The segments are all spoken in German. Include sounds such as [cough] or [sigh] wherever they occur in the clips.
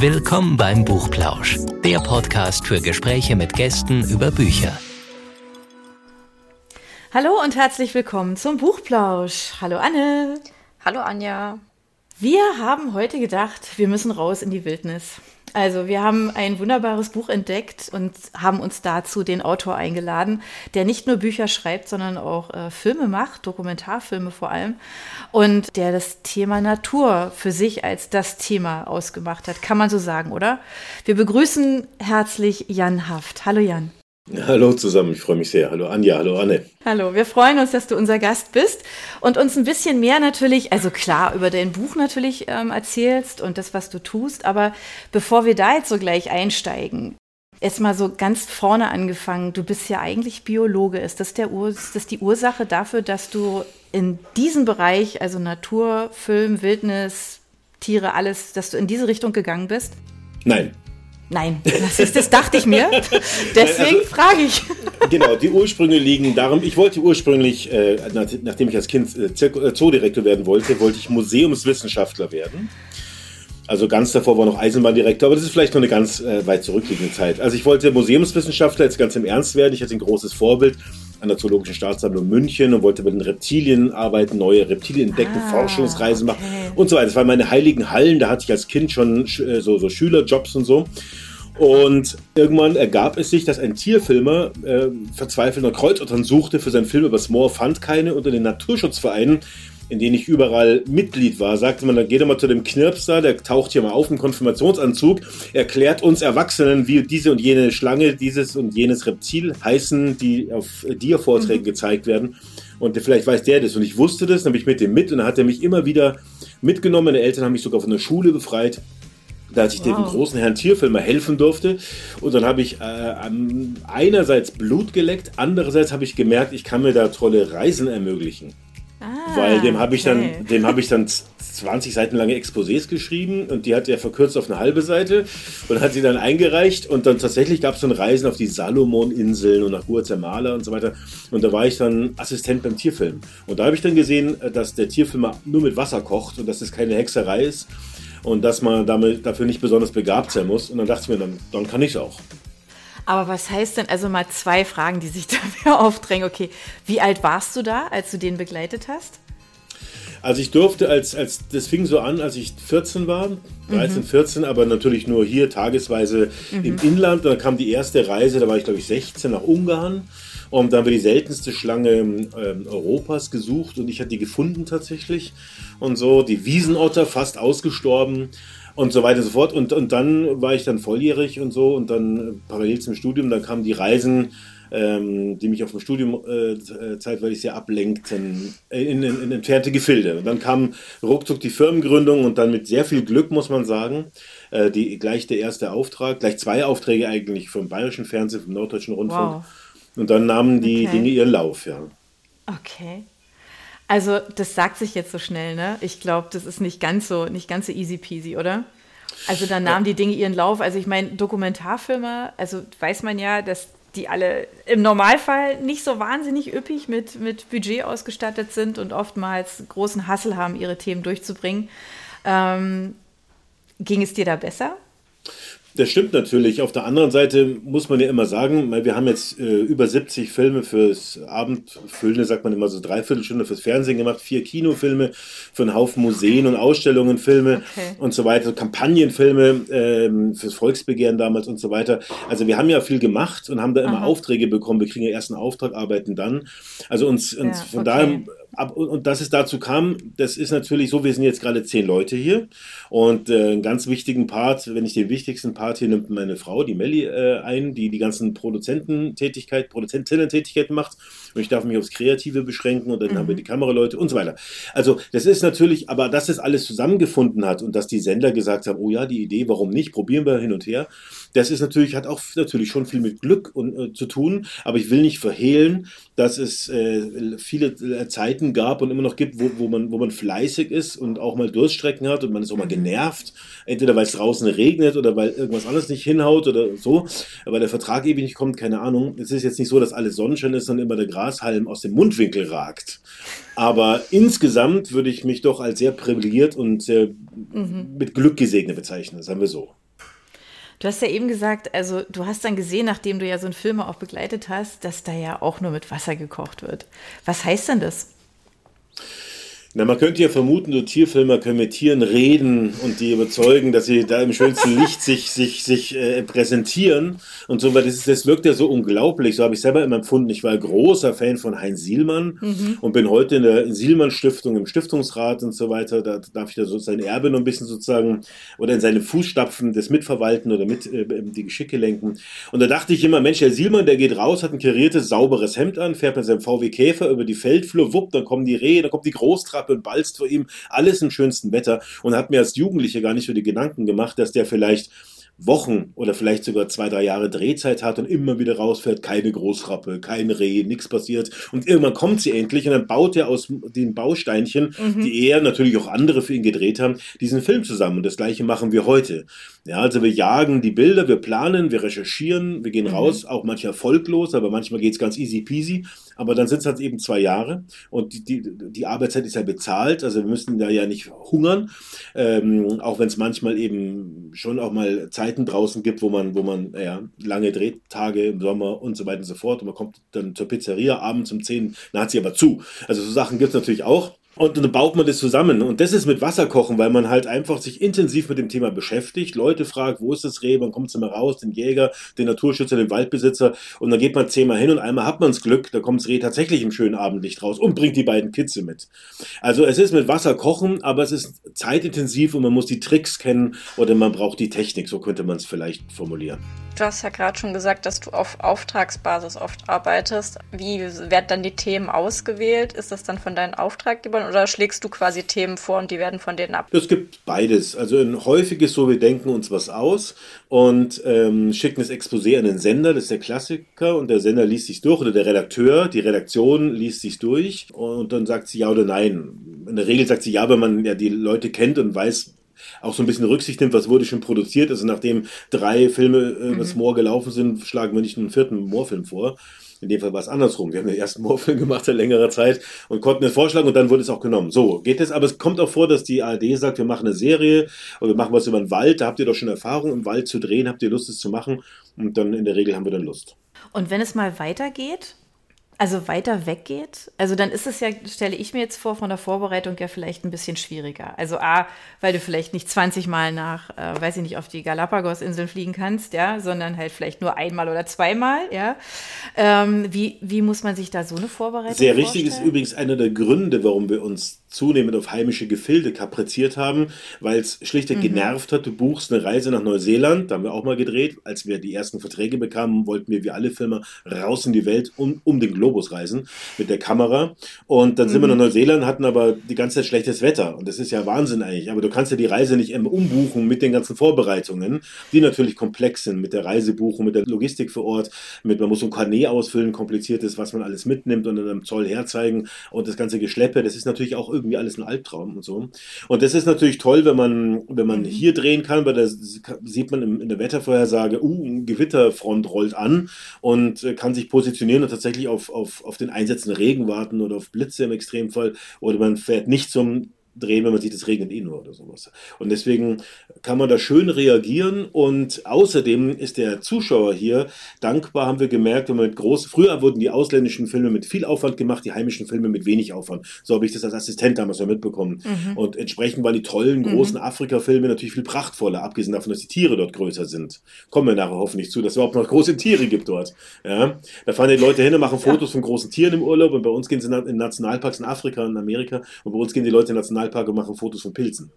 Willkommen beim Buchplausch, der Podcast für Gespräche mit Gästen über Bücher. Hallo und herzlich willkommen zum Buchplausch. Hallo Anne. Hallo Anja. Wir haben heute gedacht, wir müssen raus in die Wildnis. Also wir haben ein wunderbares Buch entdeckt und haben uns dazu den Autor eingeladen, der nicht nur Bücher schreibt, sondern auch äh, Filme macht, Dokumentarfilme vor allem, und der das Thema Natur für sich als das Thema ausgemacht hat, kann man so sagen, oder? Wir begrüßen herzlich Jan Haft. Hallo Jan. Hallo zusammen, ich freue mich sehr. Hallo Anja, hallo Anne. Hallo, wir freuen uns, dass du unser Gast bist und uns ein bisschen mehr natürlich, also klar, über dein Buch natürlich ähm, erzählst und das, was du tust. Aber bevor wir da jetzt so gleich einsteigen, jetzt mal so ganz vorne angefangen. Du bist ja eigentlich Biologe. Ist das, der Ur ist das die Ursache dafür, dass du in diesem Bereich, also Natur, Film, Wildnis, Tiere, alles, dass du in diese Richtung gegangen bist? Nein, Nein, das, ist, das dachte ich mir. [laughs] Deswegen also, frage ich. Genau, die Ursprünge liegen darum, ich wollte ursprünglich, äh, nachdem ich als Kind äh, äh, Zoodirektor werden wollte, wollte ich Museumswissenschaftler werden. Also ganz davor war noch Eisenbahndirektor, aber das ist vielleicht noch eine ganz äh, weit zurückliegende Zeit. Also ich wollte Museumswissenschaftler jetzt ganz im Ernst werden. Ich hatte ein großes Vorbild an der Zoologischen Staatssammlung München und wollte mit den Reptilien arbeiten, neue Reptilien entdecken, ah, Forschungsreisen machen okay. und so weiter. Das waren meine heiligen Hallen, da hatte ich als Kind schon äh, so, so Schülerjobs und so. Und irgendwann ergab es sich, dass ein Tierfilmer äh, verzweifelt nach Kreuzottern suchte für seinen Film über das Moor, fand keine unter den Naturschutzvereinen in denen ich überall Mitglied war, sagte man, dann geht er mal zu dem Knirps da, der taucht hier mal auf im Konfirmationsanzug, erklärt uns Erwachsenen, wie diese und jene Schlange, dieses und jenes Reptil heißen, die auf Dia-Vorträgen mhm. gezeigt werden. Und vielleicht weiß der das. Und ich wusste das, dann bin ich mit dem mit und dann hat er mich immer wieder mitgenommen. Meine Eltern haben mich sogar von der Schule befreit da ich wow. dem großen Herrn Tierfilmer helfen durfte. Und dann habe ich äh, einerseits Blut geleckt, andererseits habe ich gemerkt, ich kann mir da tolle Reisen ermöglichen. Ah, Weil dem habe ich, okay. dann, dem hab ich dann 20 Seiten lange Exposés geschrieben und die hat er verkürzt auf eine halbe Seite und hat sie dann eingereicht und dann tatsächlich gab es dann Reisen auf die Salomon-Inseln und nach Guatemala und so weiter und da war ich dann Assistent beim Tierfilm und da habe ich dann gesehen, dass der Tierfilmer nur mit Wasser kocht und dass es keine Hexerei ist und dass man damit dafür nicht besonders begabt sein muss und dann dachte ich mir, dann, dann kann ich es auch. Aber was heißt denn, also mal zwei Fragen, die sich [laughs] dafür aufdrängen. Okay, wie alt warst du da, als du den begleitet hast? Also ich durfte als, als, das fing so an, als ich 14 war, 13, mhm. 14, aber natürlich nur hier tagesweise mhm. im Inland. Und dann kam die erste Reise, da war ich glaube ich 16 nach Ungarn. Und da haben wir die seltenste Schlange äh, Europas gesucht und ich hatte die gefunden tatsächlich. Und so, die Wiesenotter fast ausgestorben und so weiter und so fort. Und, und dann war ich dann volljährig und so und dann äh, parallel zum Studium, dann kamen die Reisen, ähm, die mich auf dem Studium äh, äh zeitweilig sehr ablenkten, äh, in, in, in, entfernte Gefilde. Und dann kam ruckzuck die Firmengründung und dann mit sehr viel Glück, muss man sagen, äh, die, gleich der erste Auftrag, gleich zwei Aufträge eigentlich vom Bayerischen Fernsehen, vom Norddeutschen Rundfunk. Wow. Und dann nahmen die okay. Dinge ihren Lauf, ja. Okay. Also, das sagt sich jetzt so schnell, ne? Ich glaube, das ist nicht ganz so, nicht ganz so easy peasy, oder? Also dann nahmen die Dinge ihren Lauf. Also ich meine, Dokumentarfilme, also weiß man ja, dass die alle im Normalfall nicht so wahnsinnig üppig mit, mit Budget ausgestattet sind und oftmals großen Hassel haben, ihre Themen durchzubringen. Ähm, ging es dir da besser? Das stimmt natürlich. Auf der anderen Seite muss man ja immer sagen, wir haben jetzt äh, über 70 Filme fürs Abendfüllende, sagt man immer so Dreiviertelstunde fürs Fernsehen gemacht, vier Kinofilme für einen Haufen Museen und Ausstellungen, Filme okay. und so weiter, Kampagnenfilme ähm, fürs Volksbegehren damals und so weiter. Also wir haben ja viel gemacht und haben da immer Aha. Aufträge bekommen. Wir kriegen ja erst einen Auftrag, arbeiten dann. Also uns, uns ja, von okay. daher ab, und dass es dazu kam, das ist natürlich so, wir sind jetzt gerade zehn Leute hier und äh, einen ganz wichtigen Part, wenn ich den wichtigsten Part hier nimmt meine Frau, die Melli, äh, ein, die die ganzen Produzententätigkeit, Produzentinnen-Tätigkeit macht und ich darf mich aufs Kreative beschränken und dann mhm. haben wir die Kameraleute und so weiter. Also das ist natürlich, aber dass das alles zusammengefunden hat und dass die Sender gesagt haben, oh ja, die Idee, warum nicht, probieren wir hin und her, das ist natürlich, hat auch natürlich schon viel mit Glück und, äh, zu tun, aber ich will nicht verhehlen, dass es äh, viele äh, Zeiten gab und immer noch gibt, wo, wo, man, wo man fleißig ist und auch mal Durststrecken hat und man ist auch mal mhm. genervt, entweder weil es draußen regnet oder weil irgendwas anderes nicht hinhaut oder so, aber der Vertrag eben nicht kommt, keine Ahnung. Es ist jetzt nicht so, dass alles Sonnenschein ist, sondern immer der Grashalm aus dem Mundwinkel ragt. Aber insgesamt würde ich mich doch als sehr privilegiert und sehr mhm. mit Glück gesegnet bezeichnen, sagen wir so. Du hast ja eben gesagt, also du hast dann gesehen, nachdem du ja so einen Film auch begleitet hast, dass da ja auch nur mit Wasser gekocht wird. Was heißt denn das? Na, man könnte ja vermuten, so Tierfilmer können mit Tieren reden und die überzeugen, dass sie da im schönsten Licht sich, sich, sich äh, präsentieren und so, weil das, ist, das wirkt ja so unglaublich. So habe ich selber immer empfunden. Ich war großer Fan von Heinz Sielmann mhm. und bin heute in der Sielmann-Stiftung, im Stiftungsrat und so weiter. Da darf ich da so sein Erbe noch ein bisschen sozusagen oder in seine Fußstapfen des Mitverwalten oder mit äh, die Geschicke lenken. Und da dachte ich immer, Mensch, der Sielmann, der geht raus, hat ein kariertes, sauberes Hemd an, fährt mit seinem VW Käfer über die Feldflur, wupp, dann kommen die Rehe, dann kommt die Großtracht Klappe und balzt vor ihm, alles im schönsten Wetter und hat mir als Jugendlicher gar nicht so die Gedanken gemacht, dass der vielleicht Wochen oder vielleicht sogar zwei, drei Jahre Drehzeit hat und immer wieder rausfährt, keine Großrappe, kein Reh, nichts passiert. Und irgendwann kommt sie endlich und dann baut er aus den Bausteinchen, mhm. die er natürlich auch andere für ihn gedreht haben, diesen Film zusammen. Und das gleiche machen wir heute. Ja, also wir jagen die Bilder, wir planen, wir recherchieren, wir gehen mhm. raus, auch manchmal erfolglos, aber manchmal geht es ganz easy peasy. Aber dann sind es halt eben zwei Jahre und die, die, die Arbeitszeit ist ja bezahlt, also wir müssen da ja nicht hungern, ähm, auch wenn es manchmal eben schon auch mal Zeiten draußen gibt, wo man, wo man ja, lange Drehtage im Sommer und so weiter und so fort und man kommt dann zur Pizzeria abends um 10, dann hat sie aber zu. Also so Sachen gibt es natürlich auch. Und dann baut man das zusammen. Und das ist mit Wasser kochen, weil man halt einfach sich intensiv mit dem Thema beschäftigt. Leute fragt, wo ist das Reh? Wann kommt es immer raus? Den Jäger, den Naturschützer, den Waldbesitzer. Und dann geht man zehnmal hin und einmal hat man das Glück, da kommt das Reh tatsächlich im schönen Abendlicht raus und bringt die beiden Kitze mit. Also es ist mit Wasser kochen, aber es ist zeitintensiv und man muss die Tricks kennen oder man braucht die Technik. So könnte man es vielleicht formulieren. Du hast ja gerade schon gesagt, dass du auf Auftragsbasis oft arbeitest. Wie werden dann die Themen ausgewählt? Ist das dann von deinen Auftraggebern oder schlägst du quasi Themen vor und die werden von denen ab? Es gibt beides. Also ein häufiges so, wir denken uns was aus und ähm, schicken das Exposé an den Sender, das ist der Klassiker und der Sender liest sich durch oder der Redakteur, die Redaktion liest sich durch und dann sagt sie ja oder nein. In der Regel sagt sie ja, wenn man ja die Leute kennt und weiß, auch so ein bisschen Rücksicht nimmt, was wurde schon produziert. Also nachdem drei Filme äh, das mhm. Moor gelaufen sind, schlagen wir nicht einen vierten Moorfilm vor. In dem Fall war es andersrum. Wir haben den ersten Moorfilm gemacht seit längerer Zeit und konnten es vorschlagen und dann wurde es auch genommen. So geht es, aber es kommt auch vor, dass die ARD sagt, wir machen eine Serie oder wir machen was über den Wald, da habt ihr doch schon Erfahrung im Wald zu drehen, habt ihr Lust, es zu machen und dann in der Regel haben wir dann Lust. Und wenn es mal weitergeht, also weiter weggeht, also dann ist es ja, stelle ich mir jetzt vor, von der Vorbereitung ja vielleicht ein bisschen schwieriger. Also A, weil du vielleicht nicht 20 Mal nach, äh, weiß ich nicht, auf die Galapagos-Inseln fliegen kannst, ja, sondern halt vielleicht nur einmal oder zweimal, ja. Ähm, wie, wie muss man sich da so eine Vorbereitung Sehr richtig vorstellen? ist übrigens einer der Gründe, warum wir uns zunehmend auf heimische Gefilde kapriziert haben, weil es schlichtweg mhm. genervt hat. Du buchst eine Reise nach Neuseeland, da haben wir auch mal gedreht. Als wir die ersten Verträge bekamen, wollten wir wie alle Filme raus in die Welt um, um den Globus reisen mit der Kamera. Und dann mhm. sind wir mhm. nach Neuseeland, hatten aber die ganze Zeit schlechtes Wetter. Und das ist ja Wahnsinn eigentlich. Aber du kannst ja die Reise nicht umbuchen mit den ganzen Vorbereitungen, die natürlich komplex sind, mit der Reisebuchung, mit der Logistik vor Ort, mit man muss ein Carnet ausfüllen, kompliziertes, was man alles mitnimmt und dann am Zoll herzeigen und das ganze Geschleppe. Das ist natürlich auch irgendwie alles ein Albtraum und so. Und das ist natürlich toll, wenn man, wenn man mhm. hier drehen kann, weil da sieht man in der Wettervorhersage, uh, ein Gewitterfront rollt an und äh, kann sich positionieren und tatsächlich auf, auf, auf den einsetzenden Regen warten oder auf Blitze im Extremfall. Oder man fährt nicht zum drehen, wenn man sieht, es regnet eh nur oder sowas. Und deswegen kann man da schön reagieren und außerdem ist der Zuschauer hier dankbar, haben wir gemerkt, wenn man mit groß, früher wurden die ausländischen Filme mit viel Aufwand gemacht, die heimischen Filme mit wenig Aufwand. So habe ich das als Assistent damals ja mitbekommen. Mhm. Und entsprechend waren die tollen, großen mhm. Afrika-Filme natürlich viel prachtvoller, abgesehen davon, dass die Tiere dort größer sind. Kommen wir nachher hoffentlich zu, dass es überhaupt noch große Tiere gibt dort. Ja, da fahren die Leute hin und machen Fotos ja. von großen Tieren im Urlaub und bei uns gehen sie in Nationalparks in Afrika und in Amerika und bei uns gehen die Leute in Nationalparks Nationalpark und machen Fotos von Pilzen.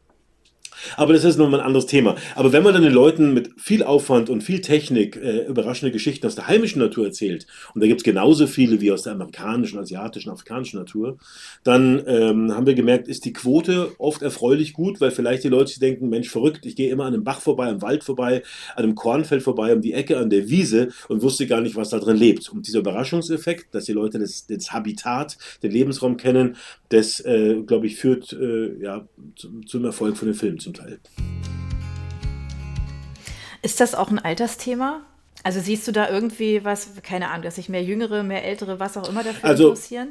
Aber das ist nochmal ein anderes Thema. Aber wenn man dann den Leuten mit viel Aufwand und viel Technik äh, überraschende Geschichten aus der heimischen Natur erzählt, und da gibt es genauso viele wie aus der amerikanischen, asiatischen, afrikanischen Natur, dann ähm, haben wir gemerkt, ist die Quote oft erfreulich gut, weil vielleicht die Leute denken, Mensch, verrückt, ich gehe immer an einem Bach vorbei, am Wald vorbei, an einem Kornfeld vorbei, um die Ecke, an der Wiese und wusste gar nicht, was da drin lebt. Und dieser Überraschungseffekt, dass die Leute das, das Habitat, den Lebensraum kennen, das, äh, glaube ich, führt äh, ja, zum, zum Erfolg von den Filmen zum Teil. Ist das auch ein Altersthema? Also siehst du da irgendwie was, keine Ahnung, dass sich mehr Jüngere, mehr Ältere, was auch immer dafür also, interessieren?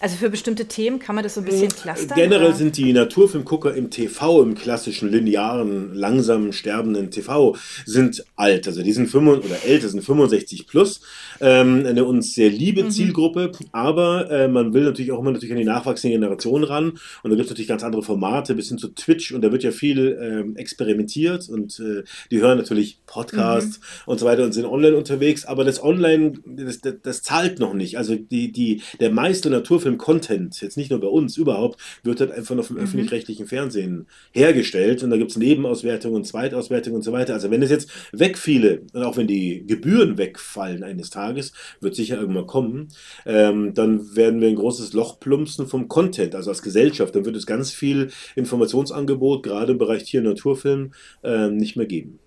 Also für bestimmte Themen kann man das so ein bisschen clustern? Generell oder? sind die Naturfilmgucker im TV, im klassischen, linearen, langsamen, sterbenden TV, sind alt. Also die sind 65, oder älter, sind 65 plus. Ähm, eine uns sehr liebe mhm. Zielgruppe, aber äh, man will natürlich auch immer natürlich an die nachwachsende Generation ran. Und da gibt es natürlich ganz andere Formate, bis hin zu Twitch. Und da wird ja viel ähm, experimentiert und äh, die hören natürlich Podcasts mhm. und so weiter und sind online unterwegs. Aber das Online, das, das, das zahlt noch nicht. Also die, die, der meiste Naturfilm Film-Content, jetzt nicht nur bei uns, überhaupt, wird halt einfach noch vom mhm. öffentlich-rechtlichen Fernsehen hergestellt und da gibt es Nebenauswertungen und Zweitauswertungen und so weiter. Also wenn es jetzt wegfiele und auch wenn die Gebühren wegfallen eines Tages, wird sicher irgendwann kommen, ähm, dann werden wir ein großes Loch plumpsen vom Content, also als Gesellschaft. Dann wird es ganz viel Informationsangebot, gerade im Bereich Tier- und Naturfilm, äh, nicht mehr geben.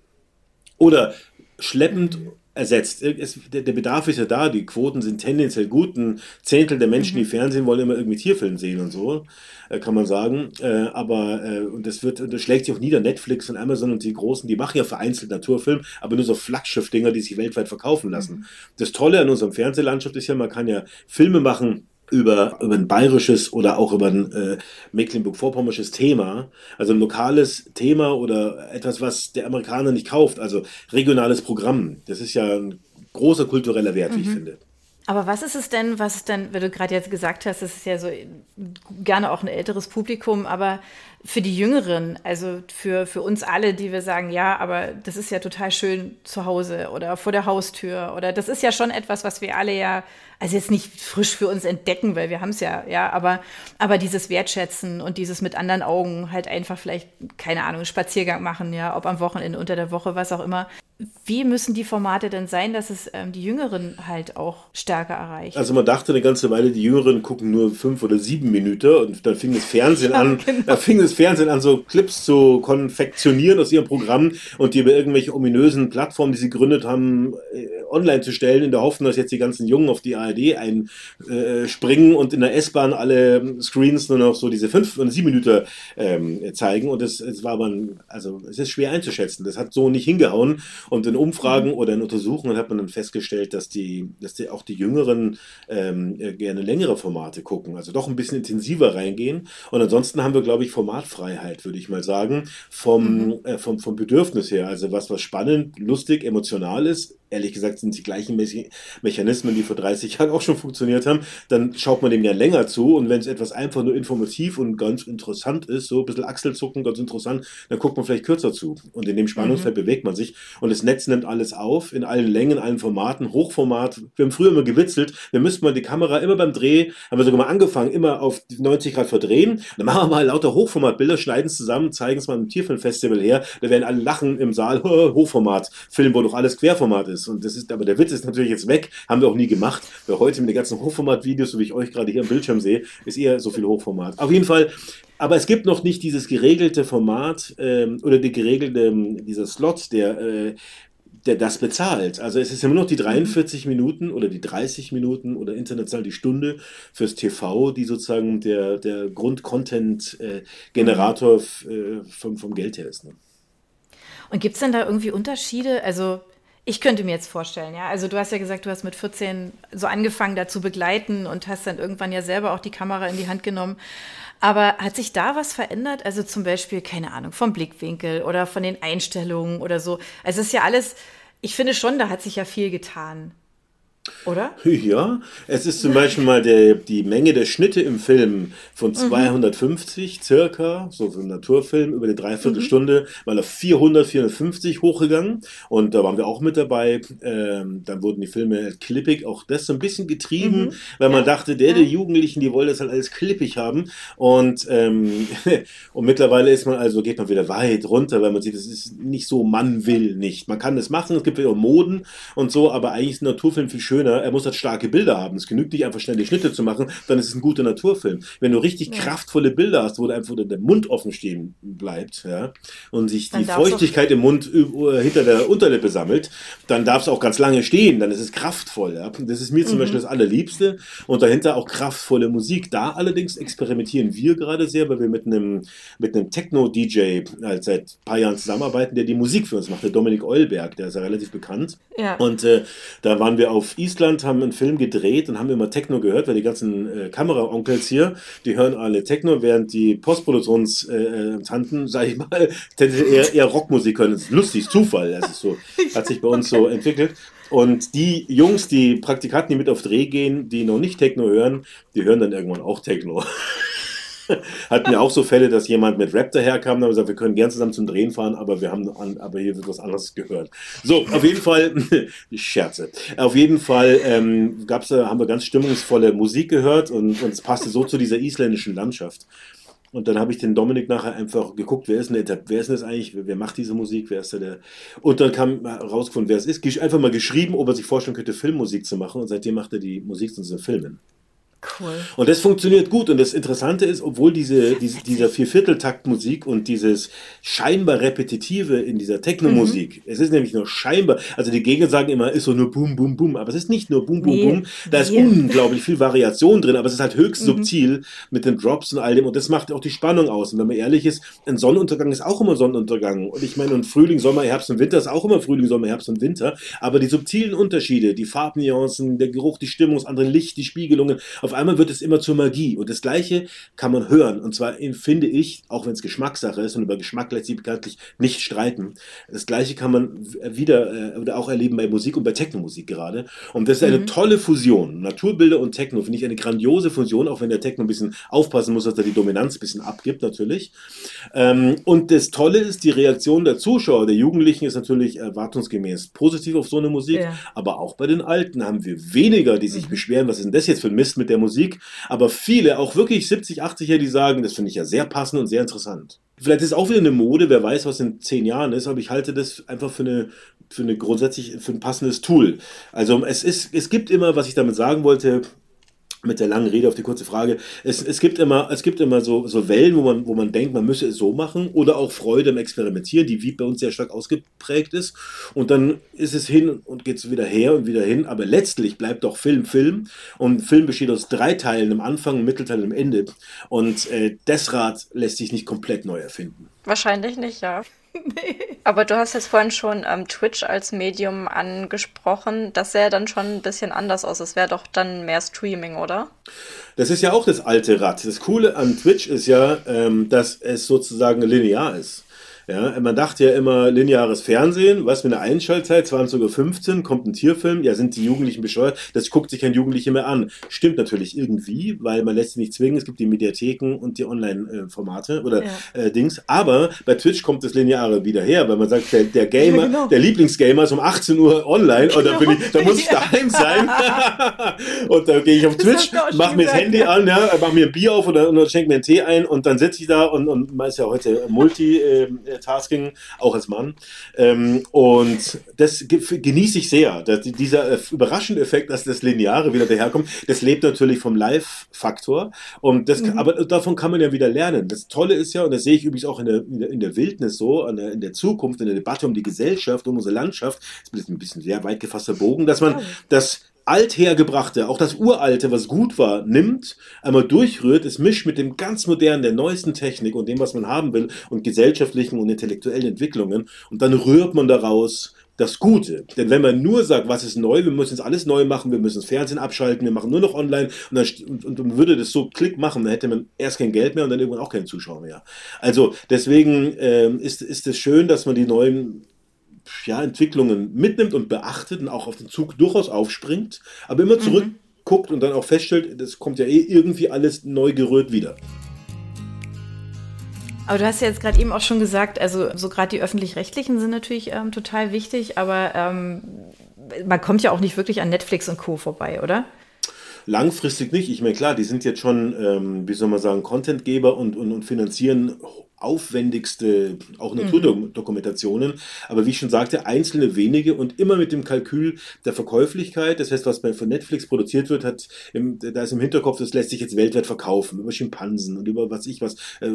Oder schleppend ersetzt. Es, der, der, Bedarf ist ja da, die Quoten sind tendenziell gut. Ein Zehntel der Menschen, mhm. die Fernsehen wollen, immer irgendwie Tierfilm sehen und so, äh, kann man sagen. Äh, aber äh, und das wird, das schlägt sich auch nieder. Netflix und Amazon und die Großen, die machen ja vereinzelt Naturfilm, aber nur so Flaggschiff-Dinger, die sich weltweit verkaufen lassen. Mhm. Das Tolle an unserem Fernsehlandschaft ist ja, man kann ja Filme machen, über, über ein bayerisches oder auch über ein äh, Mecklenburg-Vorpommersches Thema, also ein lokales Thema oder etwas, was der Amerikaner nicht kauft, also regionales Programm. Das ist ja ein großer kultureller Wert, mhm. wie ich mhm. finde. Aber was ist es denn, was denn, wenn du gerade jetzt gesagt hast, das ist ja so gerne auch ein älteres Publikum, aber für die Jüngeren, also für, für uns alle, die wir sagen, ja, aber das ist ja total schön zu Hause oder vor der Haustür oder das ist ja schon etwas, was wir alle ja also jetzt nicht frisch für uns entdecken, weil wir haben es ja, ja, aber, aber dieses Wertschätzen und dieses mit anderen Augen halt einfach vielleicht, keine Ahnung, Spaziergang machen, ja, ob am Wochenende, unter der Woche, was auch immer. Wie müssen die Formate denn sein, dass es ähm, die Jüngeren halt auch stärker erreicht? Also man dachte eine ganze Weile, die Jüngeren gucken nur fünf oder sieben Minuten und dann fing das Fernsehen [laughs] ja, an, genau. da fing das Fernsehen an, so Clips zu konfektionieren aus ihrem Programm und die über irgendwelche ominösen Plattformen, die sie gegründet haben, äh, online zu stellen, in der Hoffnung, dass jetzt die ganzen Jungen auf die ARD einspringen äh, und in der S-Bahn alle Screens nur noch so diese fünf und sieben Minuten ähm, zeigen. Und das war aber, ein, also es ist schwer einzuschätzen. Das hat so nicht hingehauen. Und in Umfragen mhm. oder in Untersuchungen hat man dann festgestellt, dass die, dass die auch die Jüngeren ähm, gerne längere Formate gucken, also doch ein bisschen intensiver reingehen. Und ansonsten haben wir, glaube ich, Formatfreiheit, würde ich mal sagen, vom, mhm. äh, vom, vom Bedürfnis her. Also was, was spannend, lustig, emotional ist, ehrlich gesagt sind die gleichen Mechanismen, die vor 30 Jahren auch schon funktioniert haben, dann schaut man dem ja länger zu und wenn es etwas einfach nur informativ und ganz interessant ist, so ein bisschen Achselzucken, ganz interessant, dann guckt man vielleicht kürzer zu und in dem Spannungsfeld mhm. bewegt man sich und das Netz nimmt alles auf, in allen Längen, allen Formaten, Hochformat. Wir haben früher immer gewitzelt, wir müssten mal die Kamera immer beim Dreh, haben wir sogar mal angefangen, immer auf 90 Grad verdrehen, dann machen wir mal lauter Hochformatbilder, schneiden es zusammen, zeigen es mal im Tierfilmfestival her, da werden alle lachen im Saal, Hochformat, Film, wo doch alles Querformat ist. Und das ist, aber der Witz ist natürlich jetzt weg, haben wir auch nie gemacht, weil heute mit den ganzen Hochformat-Videos, so wie ich euch gerade hier am Bildschirm sehe, ist eher so viel Hochformat. Auf jeden Fall, aber es gibt noch nicht dieses geregelte Format ähm, oder die geregelte, dieser Slot, der, äh, der das bezahlt. Also es ist immer noch die 43 mhm. Minuten oder die 30 Minuten oder international die Stunde fürs TV, die sozusagen der, der Grund-Content-Generator äh, vom, vom Geld her ist. Ne? Und gibt es denn da irgendwie Unterschiede? Also ich könnte mir jetzt vorstellen, ja. Also du hast ja gesagt, du hast mit 14 so angefangen, da zu begleiten und hast dann irgendwann ja selber auch die Kamera in die Hand genommen. Aber hat sich da was verändert? Also zum Beispiel, keine Ahnung, vom Blickwinkel oder von den Einstellungen oder so. Also es ist ja alles, ich finde schon, da hat sich ja viel getan. Oder? [laughs] Ja, es ist zum Beispiel mal der, die Menge der Schnitte im Film von 250 mhm. circa, so für einen Naturfilm, über eine Dreiviertelstunde, mhm. mal auf 400, 450 hochgegangen. Und da waren wir auch mit dabei. Ähm, dann wurden die Filme klippig, auch das so ein bisschen getrieben, mhm. weil man ja. dachte, der, der Jugendlichen, die wollen das halt alles klippig haben. Und, ähm, [laughs] und mittlerweile ist man also, geht man wieder weit runter, weil man sieht, es ist nicht so, man will nicht. Man kann das machen, es gibt ja auch Moden und so, aber eigentlich ist ein Naturfilm viel schöner schöner, er muss halt starke Bilder haben. Es genügt nicht einfach schnell die Schnitte zu machen, dann ist es ein guter Naturfilm. Wenn du richtig ja. kraftvolle Bilder hast, wo einfach der Mund offen stehen bleibt, ja, und sich dann die Feuchtigkeit im Mund hinter der Unterlippe sammelt, dann darf es auch ganz lange stehen, dann ist es kraftvoll. Ja. Das ist mir zum mhm. Beispiel das Allerliebste. Und dahinter auch kraftvolle Musik. Da allerdings experimentieren wir gerade sehr, weil wir mit einem, mit einem Techno-DJ halt seit ein paar Jahren zusammenarbeiten, der die Musik für uns macht, der Dominik Eulberg, der ist ja relativ bekannt. Ja. Und äh, da waren wir auf Island, haben einen Film gedreht und haben immer Techno gehört, weil die ganzen äh, Kameraonkels hier, die hören alle Techno, während die Postproduktionstanten, äh, sag ich mal, [laughs] eher, eher Rockmusik hören. Das ist lustig, Zufall. Das ist so, [laughs] hat sich bei uns so entwickelt. Und die Jungs, die Praktikanten, die mit auf Dreh gehen, die noch nicht Techno hören, die hören dann irgendwann auch Techno. [laughs] [laughs] Hatten wir auch so Fälle, dass jemand mit Rap daherkam und haben gesagt, wir können gern zusammen zum Drehen fahren, aber wir haben an, aber hier wird was anderes gehört. So, auf jeden Fall, [laughs] scherze. Auf jeden Fall ähm, gab's, haben wir ganz stimmungsvolle Musik gehört und, und es passte so zu dieser isländischen Landschaft. Und dann habe ich den Dominik nachher einfach geguckt, wer ist denn, der, wer ist denn das eigentlich, wer, wer macht diese Musik, wer ist der? Und dann kam rausgefunden, wer es ist. Einfach mal geschrieben, ob er sich vorstellen könnte, Filmmusik zu machen. Und seitdem macht er die Musik zu unseren Filmen. Cool. Und das funktioniert gut. Und das Interessante ist, obwohl diese, diese dieser Viervierteltaktmusik und dieses scheinbar repetitive in dieser Techno-Musik, mhm. es ist nämlich nur scheinbar, also die Gegner sagen immer, ist so nur Boom, Boom, Boom, aber es ist nicht nur Boom, Boom, nee. Boom. Da ist nee. unglaublich viel Variation drin, aber es ist halt höchst mhm. subtil mit den Drops und all dem. Und das macht auch die Spannung aus. Und wenn man ehrlich ist, ein Sonnenuntergang ist auch immer Sonnenuntergang. Und ich meine, und Frühling, Sommer, Herbst und Winter ist auch immer Frühling, Sommer, Herbst und Winter. Aber die subtilen Unterschiede, die Farbnuancen, der Geruch, die Stimmung, das andere Licht, die Spiegelungen, auf einmal wird es immer zur Magie. Und das Gleiche kann man hören. Und zwar finde ich, auch wenn es Geschmackssache ist und über Geschmack lässt sich bekanntlich nicht streiten, das Gleiche kann man wieder äh, oder auch erleben bei Musik und bei Technomusik gerade. Und das ist eine mhm. tolle Fusion. Naturbilder und Techno finde ich eine grandiose Fusion, auch wenn der Techno ein bisschen aufpassen muss, dass er die Dominanz ein bisschen abgibt, natürlich. Ähm, und das Tolle ist, die Reaktion der Zuschauer, der Jugendlichen ist natürlich erwartungsgemäß positiv auf so eine Musik, ja. aber auch bei den Alten haben wir weniger, die sich mhm. beschweren, was ist denn das jetzt für ein Mist mit der Musik, aber viele, auch wirklich 70, 80er, die sagen, das finde ich ja sehr passend und sehr interessant. Vielleicht ist es auch wieder eine Mode, wer weiß, was in zehn Jahren ist, aber ich halte das einfach für eine, für eine grundsätzlich, für ein passendes Tool. Also es ist, es gibt immer, was ich damit sagen wollte, mit der langen Rede auf die kurze Frage. Es, es gibt immer, es gibt immer so, so Wellen, wo man, wo man denkt, man müsse es so machen oder auch Freude im Experimentieren, die wie bei uns sehr stark ausgeprägt ist. Und dann ist es hin und geht es wieder her und wieder hin. Aber letztlich bleibt doch Film Film. Und Film besteht aus drei Teilen, im Anfang, im Mittelteil und im Ende. Und äh, das Rad lässt sich nicht komplett neu erfinden. Wahrscheinlich nicht, ja. [laughs] nee. Aber du hast jetzt vorhin schon ähm, Twitch als Medium angesprochen. Das sähe dann schon ein bisschen anders aus. Es wäre doch dann mehr Streaming, oder? Das ist ja auch das alte Rad. Das Coole an Twitch ist ja, ähm, dass es sozusagen linear ist. Ja, man dachte ja immer lineares Fernsehen, was mit einer Einschaltzeit, 20.15 Uhr, kommt ein Tierfilm, ja, sind die Jugendlichen bescheuert, das guckt sich kein Jugendlicher mehr an. Stimmt natürlich irgendwie, weil man lässt sich nicht zwingen, es gibt die Mediatheken und die Online-Formate oder ja. äh, Dings, aber bei Twitch kommt das Lineare wieder her, weil man sagt, der, der Gamer, ja, genau. der Lieblingsgamer ist um 18 Uhr online genau. und da bin ich, da muss ich daheim sein [laughs] und da gehe ich auf [laughs] Twitch, mach mir das Handy an, ja, mach mir ein Bier auf oder, oder schenk mir einen Tee ein und dann sitze ich da und, und man ist ja heute Multi, äh, Tasking, auch als Mann. Ähm, und das genieße ich sehr. Dass dieser äh, überraschende Effekt, dass das Lineare wieder daherkommt, das lebt natürlich vom Live-Faktor. Und das, mhm. aber davon kann man ja wieder lernen. Das Tolle ist ja, und das sehe ich übrigens auch in der, in der, in der Wildnis so, der, in der Zukunft, in der Debatte um die Gesellschaft, um unsere Landschaft, das ist ein bisschen sehr weit gefasster Bogen, dass man das althergebrachte, auch das uralte, was gut war, nimmt, einmal durchrührt, es mischt mit dem ganz modernen, der neuesten Technik und dem, was man haben will und gesellschaftlichen und intellektuellen Entwicklungen und dann rührt man daraus das Gute. Denn wenn man nur sagt, was ist neu, wir müssen jetzt alles neu machen, wir müssen das Fernsehen abschalten, wir machen nur noch online und dann und, und, würde das so Klick machen, dann hätte man erst kein Geld mehr und dann irgendwann auch keinen Zuschauer mehr. Also deswegen ähm, ist, ist es schön, dass man die neuen ja, Entwicklungen mitnimmt und beachtet und auch auf den Zug durchaus aufspringt, aber immer zurückguckt mhm. und dann auch feststellt, das kommt ja eh irgendwie alles neu gerührt wieder. Aber du hast ja jetzt gerade eben auch schon gesagt, also so gerade die öffentlich-rechtlichen sind natürlich ähm, total wichtig, aber ähm, man kommt ja auch nicht wirklich an Netflix und Co. vorbei, oder? Langfristig nicht. Ich meine, klar, die sind jetzt schon, ähm, wie soll man sagen, Contentgeber und, und, und finanzieren aufwendigste, auch mhm. Naturdokumentationen. Mhm. Aber wie ich schon sagte, einzelne wenige und immer mit dem Kalkül der Verkäuflichkeit. Das heißt, was bei, von Netflix produziert wird, hat im, da ist im Hinterkopf, das lässt sich jetzt weltweit verkaufen. Über Schimpansen und über was ich was, äh,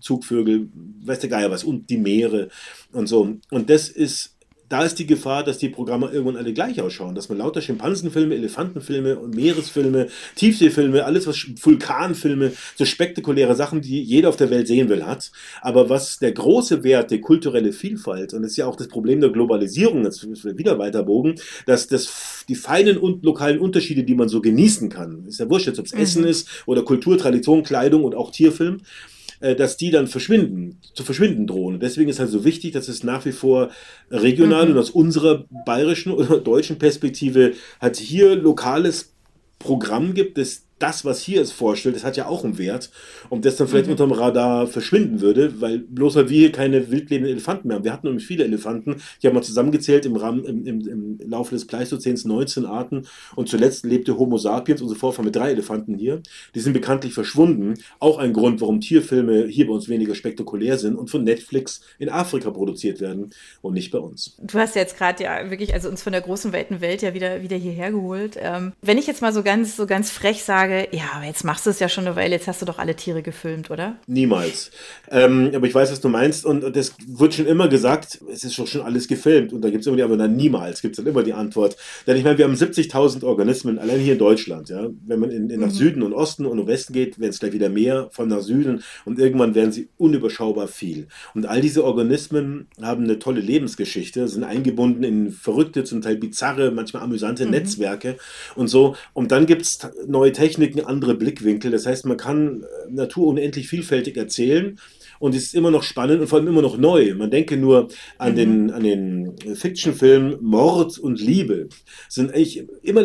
Zugvögel, weiß der Geier was, und die Meere und so. Und das ist da ist die Gefahr, dass die Programme irgendwann alle gleich ausschauen, dass man lauter Schimpansenfilme, Elefantenfilme und Meeresfilme, Tiefseefilme, alles was Vulkanfilme, so spektakuläre Sachen, die jeder auf der Welt sehen will, hat. Aber was der große Wert, die kulturelle Vielfalt, und das ist ja auch das Problem der Globalisierung, jetzt müssen wir wieder weiterbogen, dass das, die feinen und lokalen Unterschiede, die man so genießen kann, ist ja wurscht jetzt, ob es mhm. Essen ist oder Kultur, Tradition, Kleidung und auch Tierfilm, dass die dann verschwinden, zu verschwinden drohen. Deswegen ist halt so wichtig, dass es nach wie vor regional mhm. und aus unserer bayerischen oder [laughs] deutschen Perspektive halt hier lokales Programm gibt, das das, was hier es vorstellt, das hat ja auch einen Wert. Und das dann vielleicht mhm. unterm Radar verschwinden würde, weil bloß weil wir hier keine wildlebenden Elefanten mehr haben. Wir hatten nämlich viele Elefanten. Ich habe mal zusammengezählt im, Rahmen, im, im, im Laufe des Pleistozäns 19 Arten. Und zuletzt lebte Homo sapiens, unsere Vorfahren, mit drei Elefanten hier. Die sind bekanntlich verschwunden. Auch ein Grund, warum Tierfilme hier bei uns weniger spektakulär sind und von Netflix in Afrika produziert werden und nicht bei uns. Du hast jetzt gerade ja wirklich, also uns von der großen weiten Welt ja wieder, wieder hierher geholt. Ähm, wenn ich jetzt mal so ganz, so ganz frech sage, sage, ja, aber jetzt machst du es ja schon eine Weile, jetzt hast du doch alle Tiere gefilmt, oder? Niemals. Ähm, aber ich weiß, was du meinst und das wird schon immer gesagt, es ist doch schon alles gefilmt und da gibt es immer die, aber dann niemals gibt es dann immer die Antwort. Denn ich meine, wir haben 70.000 Organismen, allein hier in Deutschland, ja. Wenn man in, in nach mhm. Süden und Osten und Westen geht, werden es gleich wieder mehr von nach Süden und irgendwann werden sie unüberschaubar viel. Und all diese Organismen haben eine tolle Lebensgeschichte, sind eingebunden in verrückte, zum Teil bizarre, manchmal amüsante mhm. Netzwerke und so. Und dann gibt es neue Techniken, Techniken andere Blickwinkel. Das heißt, man kann äh, Natur unendlich vielfältig erzählen und es ist immer noch spannend und vor allem immer noch neu. Man denke nur an mhm. den, an den Fiction-Film Mord und Liebe. Sind eigentlich immer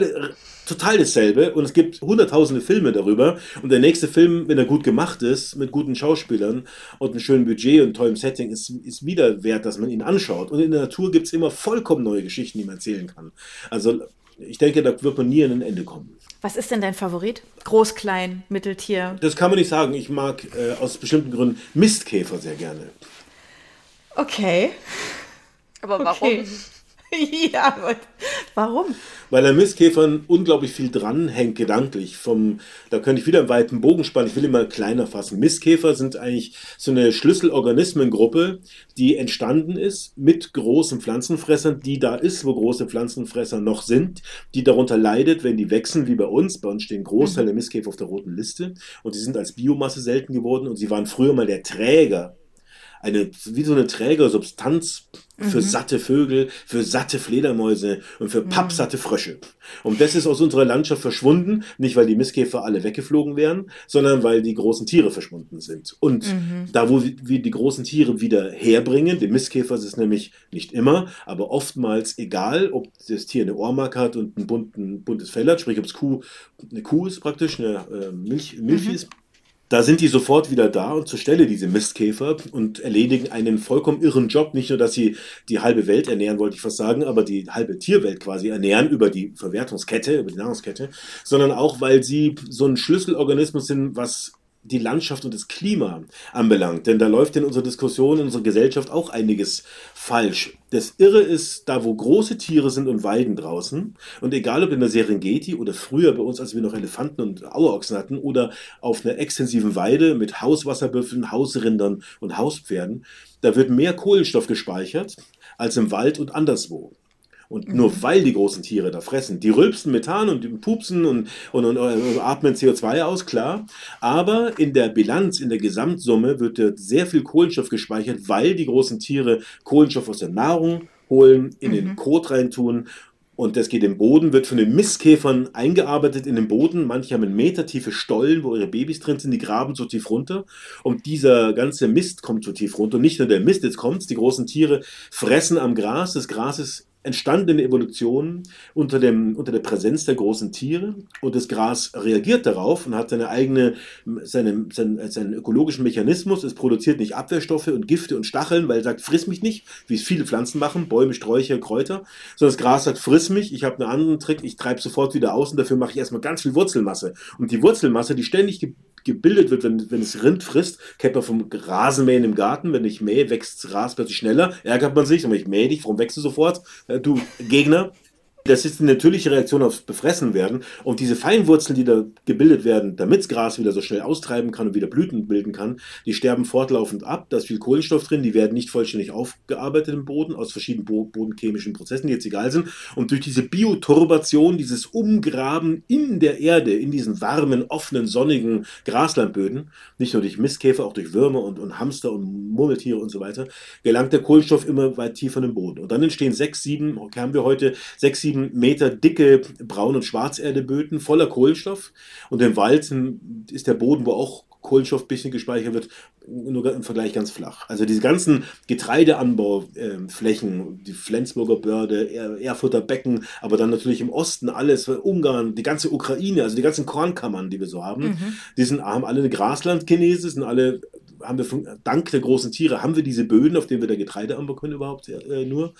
total dasselbe und es gibt hunderttausende Filme darüber und der nächste Film, wenn er gut gemacht ist, mit guten Schauspielern und einem schönen Budget und tollem Setting, ist, ist wieder wert, dass man ihn anschaut. Und in der Natur gibt es immer vollkommen neue Geschichten, die man erzählen kann. Also ich denke, da wird man nie an ein Ende kommen. Was ist denn dein Favorit? Groß, klein, Mitteltier? Das kann man nicht sagen. Ich mag äh, aus bestimmten Gründen Mistkäfer sehr gerne. Okay. Aber warum? Okay. [laughs] ja, aber warum? Weil an Mistkäfern unglaublich viel dranhängt, gedanklich. Vom, da könnte ich wieder einen weiten Bogen spannen, ich will ihn mal kleiner fassen. Mistkäfer sind eigentlich so eine Schlüsselorganismengruppe, die entstanden ist mit großen Pflanzenfressern, die da ist, wo große Pflanzenfresser noch sind, die darunter leidet, wenn die wechseln, wie bei uns. Bei uns stehen Großteil mhm. der Mistkäfer auf der roten Liste und die sind als Biomasse selten geworden und sie waren früher mal der Träger eine, wie so eine Trägersubstanz für mhm. satte Vögel, für satte Fledermäuse und für pappsatte Frösche. Und das ist aus unserer Landschaft verschwunden, nicht weil die Mistkäfer alle weggeflogen wären, sondern weil die großen Tiere verschwunden sind. Und mhm. da, wo wir die großen Tiere wieder herbringen, dem Mistkäfer ist es nämlich nicht immer, aber oftmals egal, ob das Tier eine Ohrmarke hat und ein bunten, buntes Fell hat, sprich ob es Kuh, eine Kuh ist praktisch, eine äh, Milch, Milch mhm. ist da sind die sofort wieder da und zur Stelle diese Mistkäfer und erledigen einen vollkommen irren Job. Nicht nur, dass sie die halbe Welt ernähren, wollte ich fast sagen, aber die halbe Tierwelt quasi ernähren über die Verwertungskette, über die Nahrungskette, sondern auch, weil sie so ein Schlüsselorganismus sind, was die Landschaft und das Klima anbelangt. Denn da läuft in unserer Diskussion, in unserer Gesellschaft auch einiges falsch. Das Irre ist, da wo große Tiere sind und weiden draußen, und egal ob in der Serengeti oder früher bei uns, als wir noch Elefanten und Auerochsen hatten, oder auf einer extensiven Weide mit Hauswasserbüffeln, Hausrindern und Hauspferden, da wird mehr Kohlenstoff gespeichert als im Wald und anderswo. Und nur mhm. weil die großen Tiere da fressen, die rülpsen Methan und pupsen und, und, und, und, atmen CO2 aus, klar. Aber in der Bilanz, in der Gesamtsumme wird dort sehr viel Kohlenstoff gespeichert, weil die großen Tiere Kohlenstoff aus der Nahrung holen, in mhm. den Kot reintun und das geht im Boden, wird von den Mistkäfern eingearbeitet in den Boden. Manche haben einen Meter tiefe Stollen, wo ihre Babys drin sind, die graben so tief runter. Und dieser ganze Mist kommt so tief runter. Und nicht nur der Mist, jetzt kommt's, die großen Tiere fressen am Gras. Das Gras ist entstanden in der Evolution unter, dem, unter der Präsenz der großen Tiere und das Gras reagiert darauf und hat seine eigene, seine, seinen, seinen ökologischen Mechanismus. Es produziert nicht Abwehrstoffe und Gifte und Stacheln, weil es sagt, friss mich nicht, wie es viele Pflanzen machen, Bäume, Sträucher, Kräuter, sondern das Gras sagt, friss mich, ich habe einen anderen Trick, ich treibe sofort wieder aus und dafür mache ich erstmal ganz viel Wurzelmasse. Und die Wurzelmasse, die ständig gebildet wird, wenn, wenn es Rind frisst, kennt man vom Rasenmähen im Garten, wenn ich mähe, wächst das Gras plötzlich schneller, ärgert man sich, aber ich mähe dich, warum wächst du sofort? Du Gegner. Das ist eine natürliche Reaktion aufs Befressen werden. Und diese Feinwurzeln, die da gebildet werden, damit das Gras wieder so schnell austreiben kann und wieder Blüten bilden kann, die sterben fortlaufend ab. Da ist viel Kohlenstoff drin, die werden nicht vollständig aufgearbeitet im Boden aus verschiedenen bodenchemischen Prozessen, die jetzt egal sind. Und durch diese Bioturbation, dieses Umgraben in der Erde, in diesen warmen, offenen, sonnigen Graslandböden, nicht nur durch Mistkäfer, auch durch Würmer und, und Hamster und Murmeltiere und so weiter, gelangt der Kohlenstoff immer weit tiefer in den Boden. Und dann entstehen sechs, sieben, haben wir heute sechs, sieben Meter dicke Braun- und Schwarzerdeböden voller Kohlenstoff. Und im Wald ist der Boden, wo auch Kohlenstoff ein bisschen gespeichert wird, nur im Vergleich ganz flach. Also diese ganzen Getreideanbauflächen, die Flensburger Börde, Erfurter Becken, aber dann natürlich im Osten alles, Ungarn, die ganze Ukraine, also die ganzen Kornkammern, die wir so haben, mhm. die sind, haben alle eine Graslandkinese, sind alle haben wir dank der großen Tiere haben wir diese Böden, auf denen wir da Getreide anbauen können überhaupt äh, nur.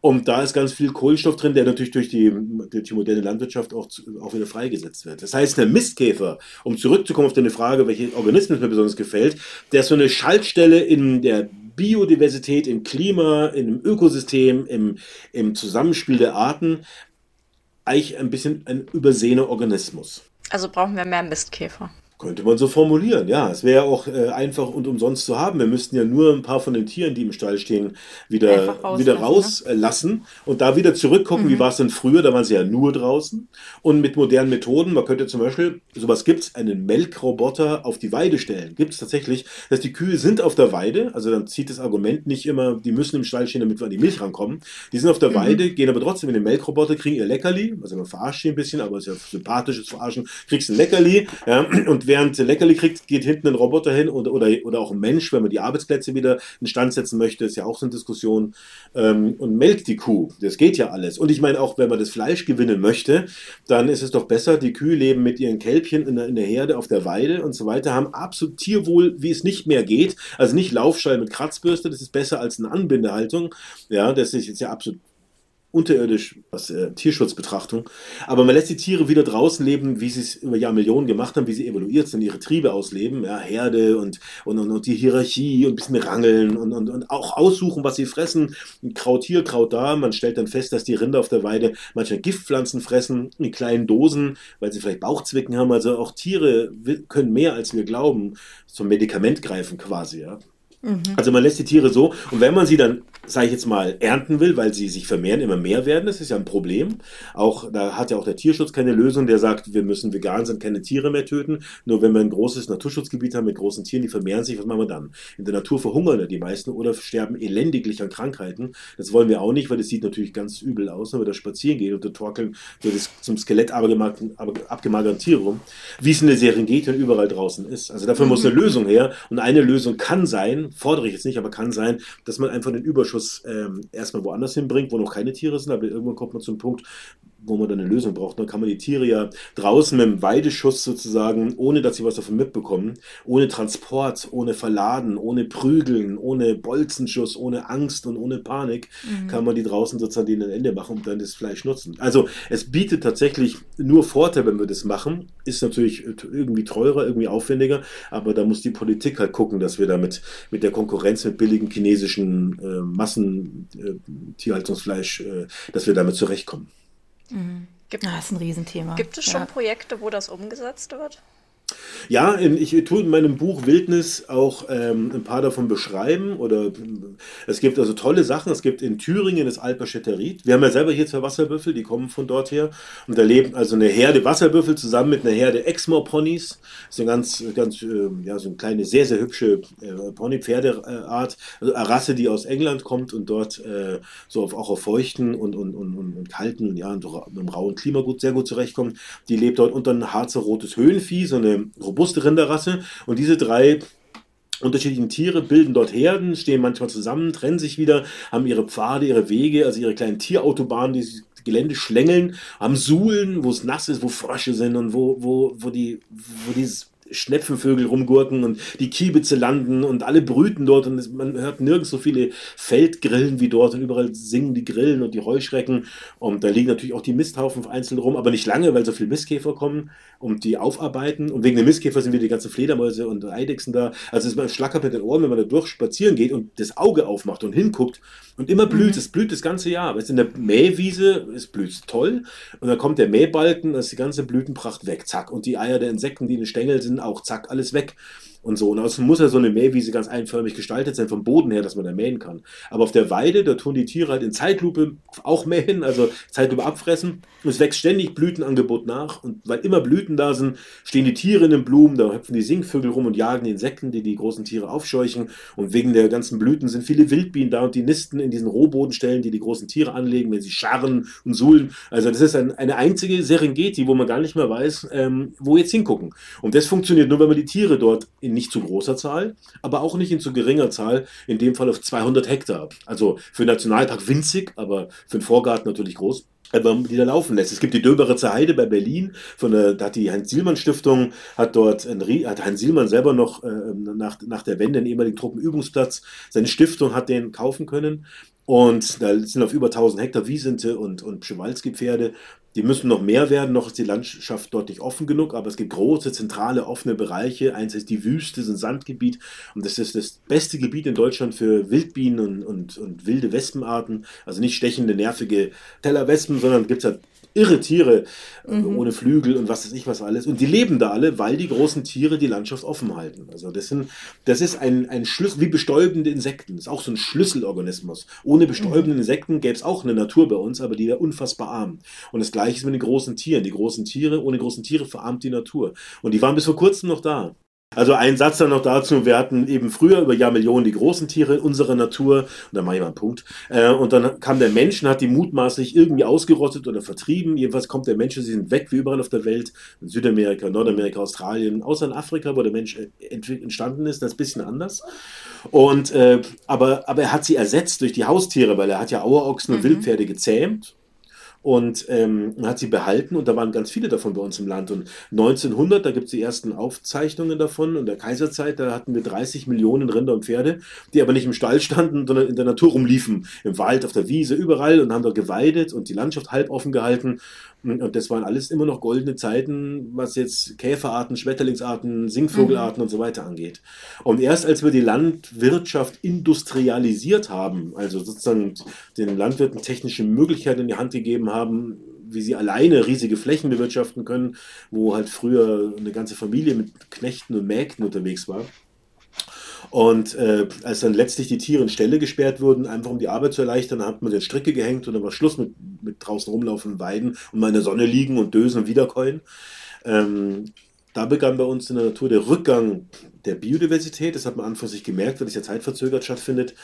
Und da ist ganz viel Kohlenstoff drin, der natürlich durch die, durch die moderne Landwirtschaft auch, auch wieder freigesetzt wird. Das heißt, der Mistkäfer, um zurückzukommen auf deine Frage, welche Organismus mir besonders gefällt, der ist so eine Schaltstelle in der Biodiversität, im Klima, im Ökosystem, im, im Zusammenspiel der Arten, eigentlich ein bisschen ein übersehener Organismus. Also brauchen wir mehr Mistkäfer. Könnte man so formulieren, ja. Es wäre auch äh, einfach und umsonst zu haben. Wir müssten ja nur ein paar von den Tieren, die im Stall stehen, wieder, wieder rauslassen ne? und da wieder zurückgucken, mhm. wie war es denn früher, da waren sie ja nur draußen. Und mit modernen Methoden, man könnte zum Beispiel, sowas gibt es, einen Melkroboter auf die Weide stellen. Gibt es tatsächlich, dass die Kühe sind auf der Weide, also dann zieht das Argument nicht immer, die müssen im Stall stehen, damit wir an die Milch rankommen. Die sind auf der mhm. Weide, gehen aber trotzdem in den Melkroboter, kriegen ihr Leckerli, also man verarscht sie ein bisschen, aber es ist ja sympathisches Verarschen, kriegst ein Leckerli, ja, und während Leckerli kriegt, geht hinten ein Roboter hin oder, oder, oder auch ein Mensch, wenn man die Arbeitsplätze wieder instand setzen möchte, ist ja auch so eine Diskussion, ähm, und melkt die Kuh. Das geht ja alles. Und ich meine, auch wenn man das Fleisch gewinnen möchte, dann ist es doch besser, die Kühe leben mit ihren Kälbchen in der, in der Herde auf der Weide und so weiter, haben absolut Tierwohl, wie es nicht mehr geht. Also nicht Laufschall mit Kratzbürste, das ist besser als eine Anbindehaltung. Ja, das ist jetzt ja absolut unterirdisch, was äh, Tierschutzbetrachtung. Aber man lässt die Tiere wieder draußen leben, wie sie es über Jahrmillionen gemacht haben, wie sie evoluiert sind, ihre Triebe ausleben, ja, Herde und, und, und, und die Hierarchie und ein bisschen rangeln und, und, und auch aussuchen, was sie fressen. Kraut hier, Kraut da. Man stellt dann fest, dass die Rinder auf der Weide manchmal Giftpflanzen fressen, in kleinen Dosen, weil sie vielleicht Bauchzwicken haben. Also auch Tiere können mehr, als wir glauben, zum Medikament greifen quasi. Ja. Mhm. Also man lässt die Tiere so und wenn man sie dann, sage ich jetzt mal, ernten will, weil sie sich vermehren, immer mehr werden, das ist ja ein Problem. Auch da hat ja auch der Tierschutz keine Lösung, der sagt, wir müssen vegan sein, keine Tiere mehr töten. Nur wenn wir ein großes Naturschutzgebiet haben mit großen Tieren, die vermehren sich, was machen wir dann? In der Natur verhungern ja die meisten oder sterben elendiglich an Krankheiten. Das wollen wir auch nicht, weil das sieht natürlich ganz übel aus, wenn wir da spazieren gehen und da torkeln wir das zum Skelett abgemagerten Tiere rum, wie es in der Serengeti und überall draußen ist. Also dafür mhm. muss eine Lösung her und eine Lösung kann sein, fordere ich jetzt nicht, aber kann sein, dass man einfach den Überschuss ähm, erstmal woanders hinbringt, wo noch keine Tiere sind, aber irgendwann kommt man zum Punkt, wo man dann eine Lösung braucht. Dann kann man die Tiere ja draußen mit dem Weideschuss sozusagen, ohne dass sie was davon mitbekommen, ohne Transport, ohne Verladen, ohne Prügeln, ohne Bolzenschuss, ohne Angst und ohne Panik, mhm. kann man die draußen sozusagen denen ein Ende machen und dann das Fleisch nutzen. Also es bietet tatsächlich nur Vorteile, wenn wir das machen. Ist natürlich irgendwie teurer, irgendwie aufwendiger, aber da muss die Politik halt gucken, dass wir damit mit der Konkurrenz mit billigem chinesischen äh, Massentierhaltungsfleisch, äh, dass wir damit zurechtkommen. Mhm. Gibt, ah, das ist ein Riesenthema. Gibt es schon ja. Projekte, wo das umgesetzt wird? Ja, ich tue in meinem Buch Wildnis auch ähm, ein paar davon beschreiben. Oder es gibt also tolle Sachen. Es gibt in Thüringen das Alperchetterit. Wir haben ja selber hier zwei Wasserbüffel, die kommen von dort her. Und da leben also eine Herde Wasserbüffel zusammen mit einer Herde Exmoor-Ponys. Das ist eine ganz, ganz, äh, ja, so eine kleine, sehr, sehr hübsche äh, Pony-Pferdeart. Also eine Rasse, die aus England kommt und dort äh, so auf, auch auf feuchten und, und, und, und, kalten und ja, und rauen Klima gut, sehr gut zurechtkommt. Die lebt dort unter ein Harzer rotes Höhenvieh, so eine robuste Rinderrasse. Und diese drei unterschiedlichen Tiere bilden dort Herden, stehen manchmal zusammen, trennen sich wieder, haben ihre Pfade, ihre Wege, also ihre kleinen Tierautobahnen, die das Gelände schlängeln, haben Suhlen, wo es nass ist, wo Frösche sind und wo, wo, wo, die, wo dieses Schnepfenvögel rumgurken und die Kiebitze landen und alle brüten dort und man hört nirgends so viele Feldgrillen wie dort und überall singen die Grillen und die Heuschrecken und da liegen natürlich auch die Misthaufen einzeln rum, aber nicht lange, weil so viele Mistkäfer kommen und die aufarbeiten und wegen der Mistkäfer sind wieder die ganzen Fledermäuse und Eidechsen da, also es ist man schlackert mit den Ohren, wenn man da durch spazieren geht und das Auge aufmacht und hinguckt und immer blüht, mhm. es blüht das ganze Jahr, weil es in der Mähwiese, es blüht toll und dann kommt der Mähbalken, da ist die ganze Blütenpracht weg, zack und die Eier der Insekten, die in den Stängeln sind, auch zack, alles weg und so. Und außerdem muss ja so eine Mähwiese ganz einförmig gestaltet sein, vom Boden her, dass man da mähen kann. Aber auf der Weide, da tun die Tiere halt in Zeitlupe auch mähen, also Zeitlupe abfressen. Und es wächst ständig Blütenangebot nach. Und weil immer Blüten da sind, stehen die Tiere in den Blumen, da hüpfen die Singvögel rum und jagen die Insekten, die die großen Tiere aufscheuchen. Und wegen der ganzen Blüten sind viele Wildbienen da und die nisten in diesen Rohbodenstellen, die die großen Tiere anlegen, wenn sie scharren und suhlen. Also das ist ein, eine einzige Serengeti, wo man gar nicht mehr weiß, ähm, wo jetzt hingucken. Und das funktioniert nur, wenn man die Tiere dort in nicht zu großer Zahl, aber auch nicht in zu geringer Zahl, in dem Fall auf 200 Hektar. Also für einen Nationalpark winzig, aber für einen Vorgarten natürlich groß die da laufen lässt. Es gibt die Döberitzer Heide bei Berlin, von der, da hat die Heinz-Sielmann-Stiftung, hat dort, ein, hat Heinz Sielmann selber noch äh, nach, nach der Wende einen ehemaligen Truppenübungsplatz, seine Stiftung hat den kaufen können und da sind auf über 1000 Hektar Wiesente und, und Przewalski-Pferde die müssen noch mehr werden, noch ist die Landschaft dort nicht offen genug, aber es gibt große, zentrale, offene Bereiche. Eins ist die Wüste, das ist ein Sandgebiet und das ist das beste Gebiet in Deutschland für Wildbienen und, und, und wilde Wespenarten. Also nicht stechende, nervige Tellerwespen, sondern gibt es halt irre Tiere äh, mhm. ohne Flügel und was weiß ich was alles. Und die leben da alle, weil die großen Tiere die Landschaft offen halten. Also das, sind, das ist ein, ein Schlüssel, wie bestäubende Insekten. Das ist auch so ein Schlüsselorganismus. Ohne bestäubende mhm. Insekten gäbe es auch eine Natur bei uns, aber die wäre unfassbar arm. Und das gleiche ist mit den großen Tieren. Die großen Tiere, ohne großen Tiere verarmt die Natur. Und die waren bis vor kurzem noch da. Also ein Satz dann noch dazu, wir hatten eben früher über Jahrmillionen die großen Tiere in unserer Natur, und dann mache ich mal einen Punkt, äh, und dann kam der Mensch und hat die mutmaßlich irgendwie ausgerottet oder vertrieben, jedenfalls kommt der Mensch, sie sind weg wie überall auf der Welt, in Südamerika, Nordamerika, Australien, außer in Afrika, wo der Mensch äh, entstanden ist, das ist ein bisschen anders. Und, äh, aber, aber er hat sie ersetzt durch die Haustiere, weil er hat ja Auerochsen und mhm. Wildpferde gezähmt und ähm, hat sie behalten und da waren ganz viele davon bei uns im Land. Und 1900, da gibt es die ersten Aufzeichnungen davon und der Kaiserzeit, da hatten wir 30 Millionen Rinder und Pferde, die aber nicht im Stall standen, sondern in der Natur rumliefen, im Wald, auf der Wiese, überall und haben da geweidet und die Landschaft halb offen gehalten. Und das waren alles immer noch goldene Zeiten, was jetzt Käferarten, Schmetterlingsarten, Singvogelarten mhm. und so weiter angeht. Und erst als wir die Landwirtschaft industrialisiert haben, also sozusagen den Landwirten technische Möglichkeiten in die Hand gegeben haben, wie sie alleine riesige Flächen bewirtschaften können, wo halt früher eine ganze Familie mit Knechten und Mägden unterwegs war, und äh, als dann letztlich die Tiere in Ställe gesperrt wurden, einfach um die Arbeit zu erleichtern, hat man den Stricke gehängt und dann war Schluss mit, mit draußen rumlaufenden Weiden und mal in der Sonne liegen und dösen und wiederkäuen. Ähm, da begann bei uns in der Natur der Rückgang der Biodiversität. Das hat man an für sich gemerkt, weil es ja zeitverzögert stattfindet.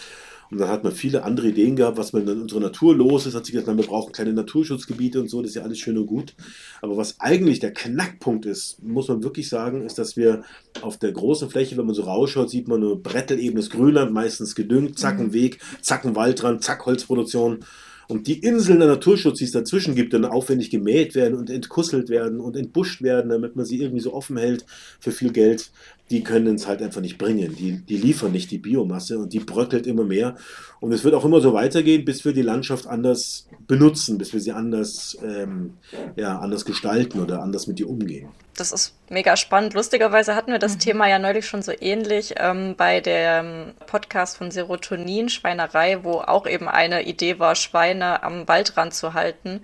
Und dann hat man viele andere Ideen gehabt, was man in unserer Natur los ist. Hat sich gesagt, wir brauchen kleine Naturschutzgebiete und so, das ist ja alles schön und gut. Aber was eigentlich der Knackpunkt ist, muss man wirklich sagen, ist, dass wir auf der großen Fläche, wenn man so rausschaut, sieht man nur brettelebenes Grünland, meistens gedüngt, zack ein mhm. Zack Holzproduktion. Und die Inseln der Naturschutz, die es dazwischen gibt, dann aufwendig gemäht werden und entkusselt werden und entbuscht werden, damit man sie irgendwie so offen hält für viel Geld, die können es halt einfach nicht bringen. Die, die liefern nicht die Biomasse und die bröckelt immer mehr. Und es wird auch immer so weitergehen, bis wir die Landschaft anders benutzen, bis wir sie anders, ähm, ja, anders gestalten oder anders mit ihr umgehen. Das ist mega spannend. Lustigerweise hatten wir das mhm. Thema ja neulich schon so ähnlich ähm, bei dem Podcast von Serotonin, Schweinerei, wo auch eben eine Idee war, Schweine am Waldrand zu halten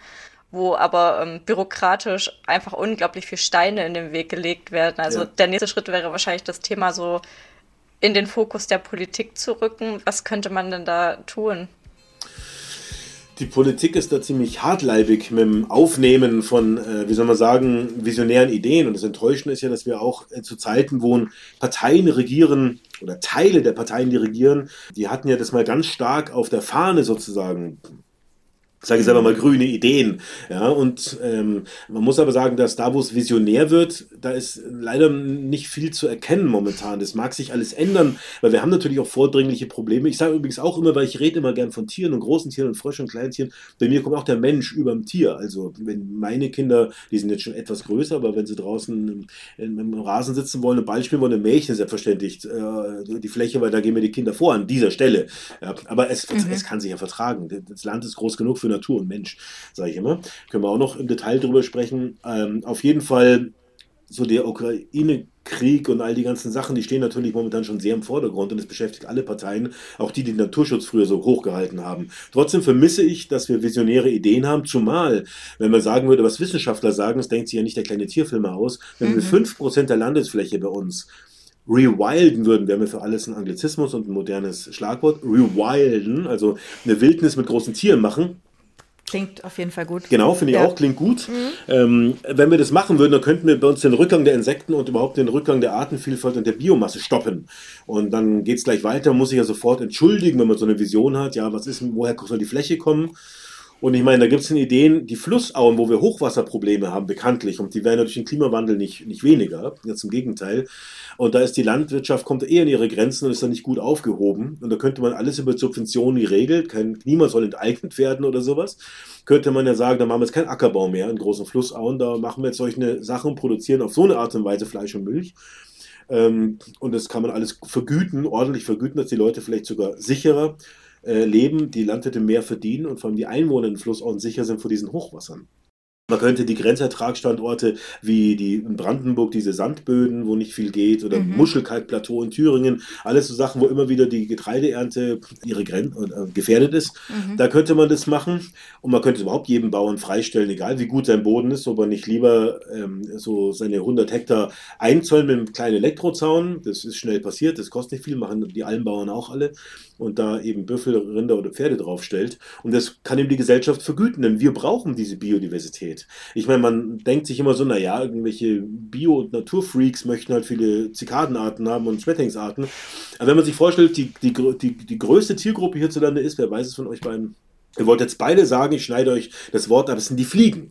wo aber ähm, bürokratisch einfach unglaublich viel Steine in den Weg gelegt werden. Also ja. der nächste Schritt wäre wahrscheinlich das Thema so in den Fokus der Politik zu rücken. Was könnte man denn da tun? Die Politik ist da ziemlich hartleibig mit dem Aufnehmen von, äh, wie soll man sagen, visionären Ideen. Und das Enttäuschende ist ja, dass wir auch äh, zu Zeiten, wo Parteien regieren oder Teile der Parteien, die regieren, die hatten ja das mal ganz stark auf der Fahne sozusagen sage ich selber mal, grüne Ideen. Ja, und ähm, man muss aber sagen, dass da, wo es visionär wird, da ist leider nicht viel zu erkennen momentan. Das mag sich alles ändern, weil wir haben natürlich auch vordringliche Probleme. Ich sage übrigens auch immer, weil ich rede immer gern von Tieren und großen Tieren und Fröschen und kleinen Tieren. Bei mir kommt auch der Mensch über dem Tier. Also wenn meine Kinder, die sind jetzt schon etwas größer, aber wenn sie draußen im, im Rasen sitzen wollen, ein Ball spielen wollen, ein Mädchen selbstverständlich äh, die Fläche, weil da gehen mir die Kinder vor an dieser Stelle. Ja, aber es, mhm. es kann sich ja vertragen. Das Land ist groß genug für Natur und Mensch, sage ich immer. Können wir auch noch im Detail drüber sprechen. Ähm, auf jeden Fall so der Ukraine-Krieg und all die ganzen Sachen, die stehen natürlich momentan schon sehr im Vordergrund und es beschäftigt alle Parteien, auch die, die den Naturschutz früher so hochgehalten haben. Trotzdem vermisse ich, dass wir visionäre Ideen haben, zumal, wenn man sagen würde, was Wissenschaftler sagen, das denkt sich ja nicht der kleine Tierfilmer aus, wenn mhm. wir 5% der Landesfläche bei uns rewilden würden, wären wir für alles ein Anglizismus und ein modernes Schlagwort, rewilden, also eine Wildnis mit großen Tieren machen, Klingt auf jeden Fall gut. Genau, finde ich ja. auch, klingt gut. Mhm. Ähm, wenn wir das machen würden, dann könnten wir bei uns den Rückgang der Insekten und überhaupt den Rückgang der Artenvielfalt und der Biomasse stoppen. Und dann geht es gleich weiter, muss ich ja sofort entschuldigen, wenn man so eine Vision hat. Ja, was ist, woher soll die Fläche kommen? Und ich meine, da gibt es Ideen, die Flussauen, wo wir Hochwasserprobleme haben, bekanntlich, und die werden durch den Klimawandel nicht, nicht weniger, ganz im Gegenteil. Und da ist die Landwirtschaft, kommt eher in ihre Grenzen und ist dann nicht gut aufgehoben. Und da könnte man alles über Subventionen geregelt, kein Klima soll enteignet werden oder sowas. Könnte man ja sagen, da machen wir jetzt keinen Ackerbau mehr in großen Flussauen, da machen wir jetzt solche Sachen und produzieren auf so eine Art und Weise Fleisch und Milch. Ähm, und das kann man alles vergüten, ordentlich vergüten, dass die Leute vielleicht sogar sicherer äh, leben, die Landwirte mehr verdienen und vor allem die Einwohner in Flussauen sicher sind vor diesen Hochwassern. Man könnte die Grenzertragsstandorte wie die in Brandenburg, diese Sandböden, wo nicht viel geht, oder mhm. Muschelkalkplateau in Thüringen, alles so Sachen, wo immer wieder die Getreideernte ihre Gren äh, gefährdet ist. Mhm. Da könnte man das machen und man könnte überhaupt jedem Bauern freistellen, egal wie gut sein Boden ist, ob er nicht lieber ähm, so seine 100 Hektar einzäunen mit einem kleinen Elektrozaun. Das ist schnell passiert, das kostet nicht viel, machen die Almbauern auch alle und da eben Büffel, Rinder oder Pferde draufstellt. Und das kann ihm die Gesellschaft vergüten, denn wir brauchen diese Biodiversität. Ich meine, man denkt sich immer so, naja, irgendwelche Bio- und Naturfreaks möchten halt viele Zikadenarten haben und Schmetterlingsarten. Aber wenn man sich vorstellt, die, die, die, die größte Tiergruppe hierzulande ist, wer weiß es von euch beiden? Ihr wollt jetzt beide sagen, ich schneide euch das Wort ab, es sind die Fliegen.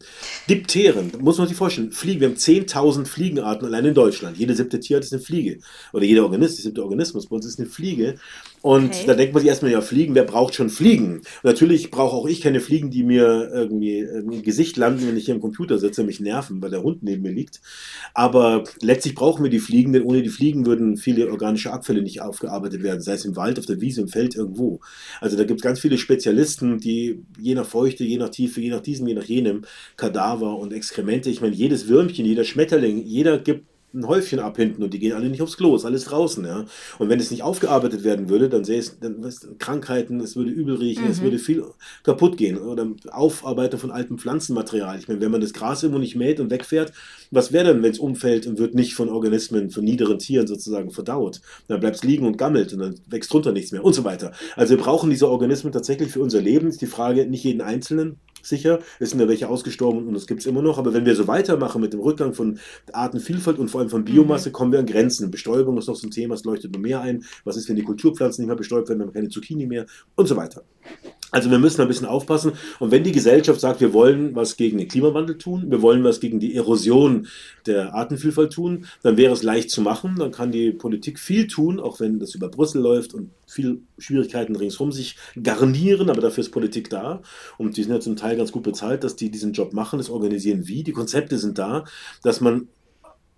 Dipteren, muss man sich vorstellen. Fliegen, wir haben 10.000 Fliegenarten allein in Deutschland. Jede siebte Tier ist eine Fliege. Oder jeder Organismus, der siebte Organismus bei uns ist eine Fliege. Und okay. da denkt man sich erstmal, ja, Fliegen, wer braucht schon Fliegen? Und natürlich brauche auch ich keine Fliegen, die mir irgendwie im Gesicht landen, wenn ich hier im Computer sitze und mich nerven, weil der Hund neben mir liegt. Aber letztlich brauchen wir die Fliegen, denn ohne die Fliegen würden viele organische Abfälle nicht aufgearbeitet werden, sei es im Wald, auf der Wiese, im Feld, irgendwo. Also da gibt es ganz viele Spezialisten, die je nach Feuchte, je nach Tiefe, je nach diesem, je nach jenem Kadaver und Exkremente, ich meine, jedes Würmchen, jeder Schmetterling, jeder gibt ein Häufchen ab hinten und die gehen alle nicht aufs Klo, ist alles draußen, ja. Und wenn es nicht aufgearbeitet werden würde, dann sähe es, dann weißt, Krankheiten, es würde übel riechen, mhm. es würde viel kaputt gehen. Oder Aufarbeitung von altem Pflanzenmaterial. Ich meine, wenn man das Gras irgendwo nicht mäht und wegfährt, was wäre dann, wenn es umfällt und wird nicht von Organismen, von niederen Tieren sozusagen verdaut? Dann bleibt es liegen und gammelt und dann wächst drunter nichts mehr und so weiter. Also wir brauchen diese Organismen tatsächlich für unser Leben. Ist die Frage, nicht jeden Einzelnen, sicher. Es sind ja welche ausgestorben und es gibt es immer noch. Aber wenn wir so weitermachen mit dem Rückgang von Artenvielfalt und vor allem von Biomasse, mhm. kommen wir an Grenzen. Bestäubung ist noch so ein Thema, es leuchtet nur mehr ein. Was ist, wenn die Kulturpflanzen nicht mehr bestäubt werden, dann haben wir keine Zucchini mehr und so weiter. Also wir müssen ein bisschen aufpassen. Und wenn die Gesellschaft sagt, wir wollen was gegen den Klimawandel tun, wir wollen was gegen die Erosion der Artenvielfalt tun, dann wäre es leicht zu machen. Dann kann die Politik viel tun, auch wenn das über Brüssel läuft und viel Schwierigkeiten ringsherum sich garnieren, aber dafür ist Politik da. Und die sind ja zum Teil ganz gut bezahlt, dass die diesen Job machen, das organisieren wie. Die Konzepte sind da, dass man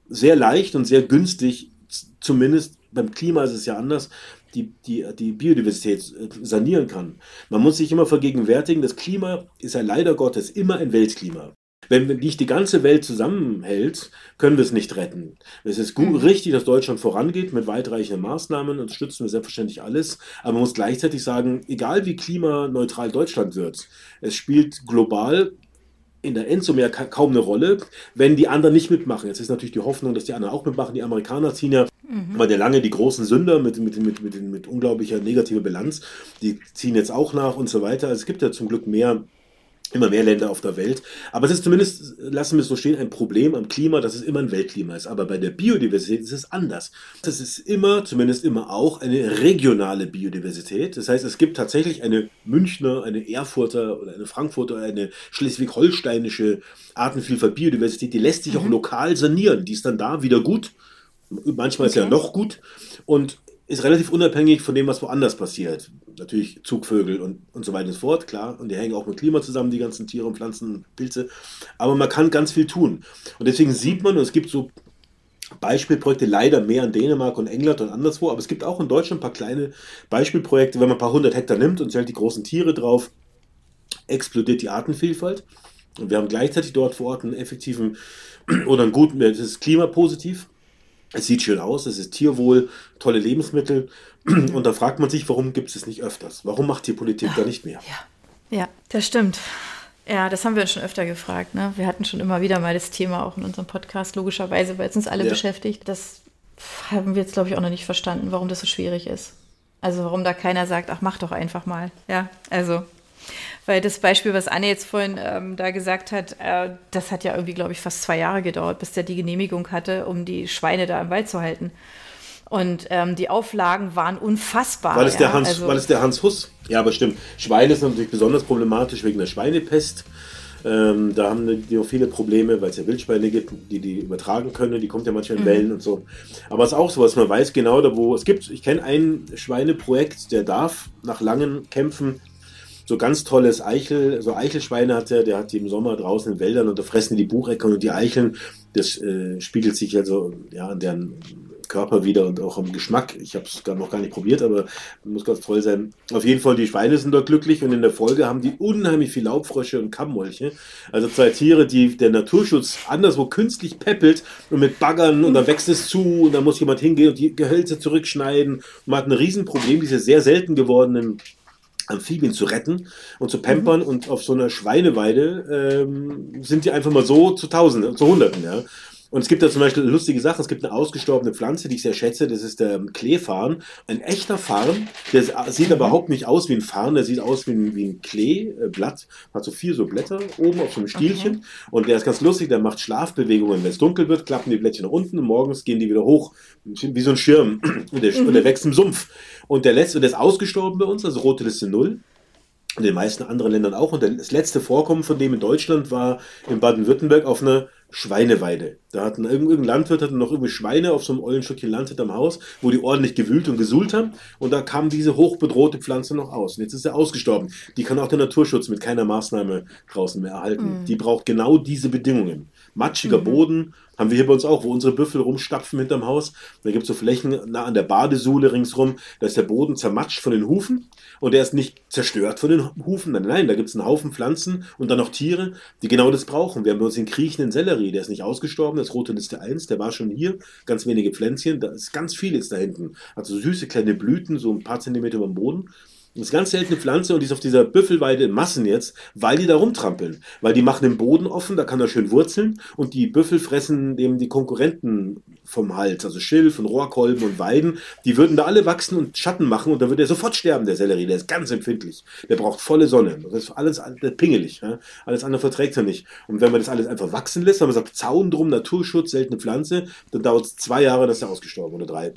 sehr leicht und sehr günstig, zumindest beim Klima ist es ja anders, die, die, die Biodiversität äh, sanieren kann. Man muss sich immer vergegenwärtigen, das Klima ist ja leider Gottes immer ein Weltklima. Wenn nicht die ganze Welt zusammenhält, können wir es nicht retten. Es ist gut, mhm. richtig, dass Deutschland vorangeht mit weitreichenden Maßnahmen und stützen wir selbstverständlich alles. Aber man muss gleichzeitig sagen, egal wie klimaneutral Deutschland wird, es spielt global in der Endzome ja kaum eine Rolle, wenn die anderen nicht mitmachen. Jetzt ist natürlich die Hoffnung, dass die anderen auch mitmachen. Die Amerikaner ziehen ja Mhm. Weil der lange die großen Sünder mit, mit, mit, mit, mit unglaublicher negativer Bilanz, die ziehen jetzt auch nach und so weiter. Also es gibt ja zum Glück mehr immer mehr Länder auf der Welt. Aber es ist zumindest, lassen wir es so stehen, ein Problem am Klima, dass es immer ein Weltklima ist. Aber bei der Biodiversität ist es anders. Das ist immer, zumindest immer auch, eine regionale Biodiversität. Das heißt, es gibt tatsächlich eine Münchner, eine Erfurter oder eine Frankfurter, eine schleswig-holsteinische Artenvielfalt Biodiversität, die lässt sich mhm. auch lokal sanieren. Die ist dann da wieder gut. Manchmal okay. ist ja noch gut. Und ist relativ unabhängig von dem, was woanders passiert. Natürlich Zugvögel und, und so weiter und so fort, klar. Und die hängen auch mit Klima zusammen, die ganzen Tiere und Pflanzen und Pilze. Aber man kann ganz viel tun. Und deswegen sieht man, und es gibt so Beispielprojekte leider mehr in Dänemark und England und anderswo, aber es gibt auch in Deutschland ein paar kleine Beispielprojekte, wenn man ein paar hundert Hektar nimmt und stellt die großen Tiere drauf, explodiert die Artenvielfalt. Und wir haben gleichzeitig dort vor Ort einen effektiven oder einen guten, das ist klimapositiv, es sieht schön aus, es ist Tierwohl, tolle Lebensmittel. [clears throat] Und da fragt man sich, warum gibt es es nicht öfters? Warum macht die Politik da nicht mehr? Ja. ja, das stimmt. Ja, das haben wir uns schon öfter gefragt. Ne? Wir hatten schon immer wieder mal das Thema auch in unserem Podcast, logischerweise, weil es uns alle ja. beschäftigt. Das haben wir jetzt, glaube ich, auch noch nicht verstanden, warum das so schwierig ist. Also warum da keiner sagt, ach, mach doch einfach mal. Ja, also weil das Beispiel, was Anne jetzt vorhin ähm, da gesagt hat, äh, das hat ja irgendwie, glaube ich, fast zwei Jahre gedauert, bis der die Genehmigung hatte, um die Schweine da im Wald zu halten. Und ähm, die Auflagen waren unfassbar. Weil es, ja? der Hans, also, weil es der Hans Huss. Ja, aber stimmt. Schweine sind natürlich besonders problematisch wegen der Schweinepest. Ähm, da haben die auch viele Probleme, weil es ja Wildschweine gibt, die die übertragen können. Die kommt ja manchmal in mhm. Wellen und so. Aber es ist auch so, was man weiß genau, da wo es gibt. Ich kenne ein Schweineprojekt, der darf nach langen Kämpfen so ganz tolles Eichel, so Eichelschweine hat er, der hat die im Sommer draußen in Wäldern und da fressen die Bucheckern und die Eicheln. Das äh, spiegelt sich also ja an deren Körper wieder und auch am Geschmack. Ich habe es noch gar nicht probiert, aber muss ganz toll sein. Auf jeden Fall, die Schweine sind dort glücklich und in der Folge haben die unheimlich viel Laubfrösche und Kammmolche. Also zwei Tiere, die der Naturschutz anderswo künstlich peppelt und mit Baggern und dann wächst es zu und dann muss jemand hingehen und die Gehölze zurückschneiden. man hat ein Riesenproblem, diese sehr selten gewordenen Amphibien zu retten und zu pampern mhm. und auf so einer Schweineweide ähm, sind die einfach mal so zu Tausenden, zu Hunderten, ja. Und es gibt da zum Beispiel lustige Sachen. Es gibt eine ausgestorbene Pflanze, die ich sehr schätze. Das ist der Kleefarn. Ein echter Farn. Der sieht mhm. überhaupt nicht aus wie ein Farn. Der sieht aus wie ein, wie ein Kleeblatt. Hat so vier so Blätter oben auf so einem Stielchen. Okay. Und der ist ganz lustig. Der macht Schlafbewegungen. Wenn es dunkel wird, klappen die Blättchen nach unten und morgens gehen die wieder hoch. Wie so ein Schirm. Und der, mhm. und der wächst im Sumpf. Und der letzte, der ist ausgestorben bei uns, also rote Liste null. In den meisten anderen Ländern auch. Und das letzte Vorkommen von dem in Deutschland war in Baden-Württemberg auf einer Schweineweide. Da hatten irgendein Landwirt hatte noch irgendwie Schweine auf so einem ollen Stückchen Land hinterm Haus, wo die ordentlich gewühlt und gesuhlt haben. Und da kam diese hochbedrohte Pflanze noch aus. Und jetzt ist sie ausgestorben. Die kann auch der Naturschutz mit keiner Maßnahme draußen mehr erhalten. Mhm. Die braucht genau diese Bedingungen. Matschiger mhm. Boden, haben wir hier bei uns auch, wo unsere Büffel rumstapfen hinterm Haus. Da gibt es so Flächen nah an der Badesuhle ringsrum. Da ist der Boden zermatscht von den Hufen und der ist nicht zerstört von den Hufen. Nein, nein, da gibt es einen Haufen Pflanzen und dann noch Tiere, die genau das brauchen. Wir haben bei uns den kriechenden Sellerie, der ist nicht ausgestorben, das rote Liste 1, der war schon hier. Ganz wenige Pflänzchen, da ist ganz viel jetzt da hinten. Also süße kleine Blüten, so ein paar Zentimeter über dem Boden. Das ist ganz seltene Pflanze und die ist auf dieser Büffelweide in Massen jetzt, weil die da rumtrampeln. Weil die machen den Boden offen, da kann er schön wurzeln und die Büffel fressen dem die Konkurrenten vom Hals, also Schilf und Rohrkolben und Weiden. Die würden da alle wachsen und Schatten machen und dann würde er sofort sterben, der Sellerie. Der ist ganz empfindlich. Der braucht volle Sonne. Das ist alles pingelig. Ja? Alles andere verträgt er nicht. Und wenn man das alles einfach wachsen lässt, haben wir gesagt, Zaun drum, Naturschutz, seltene Pflanze, dann dauert es zwei Jahre, dass er ausgestorben oder drei.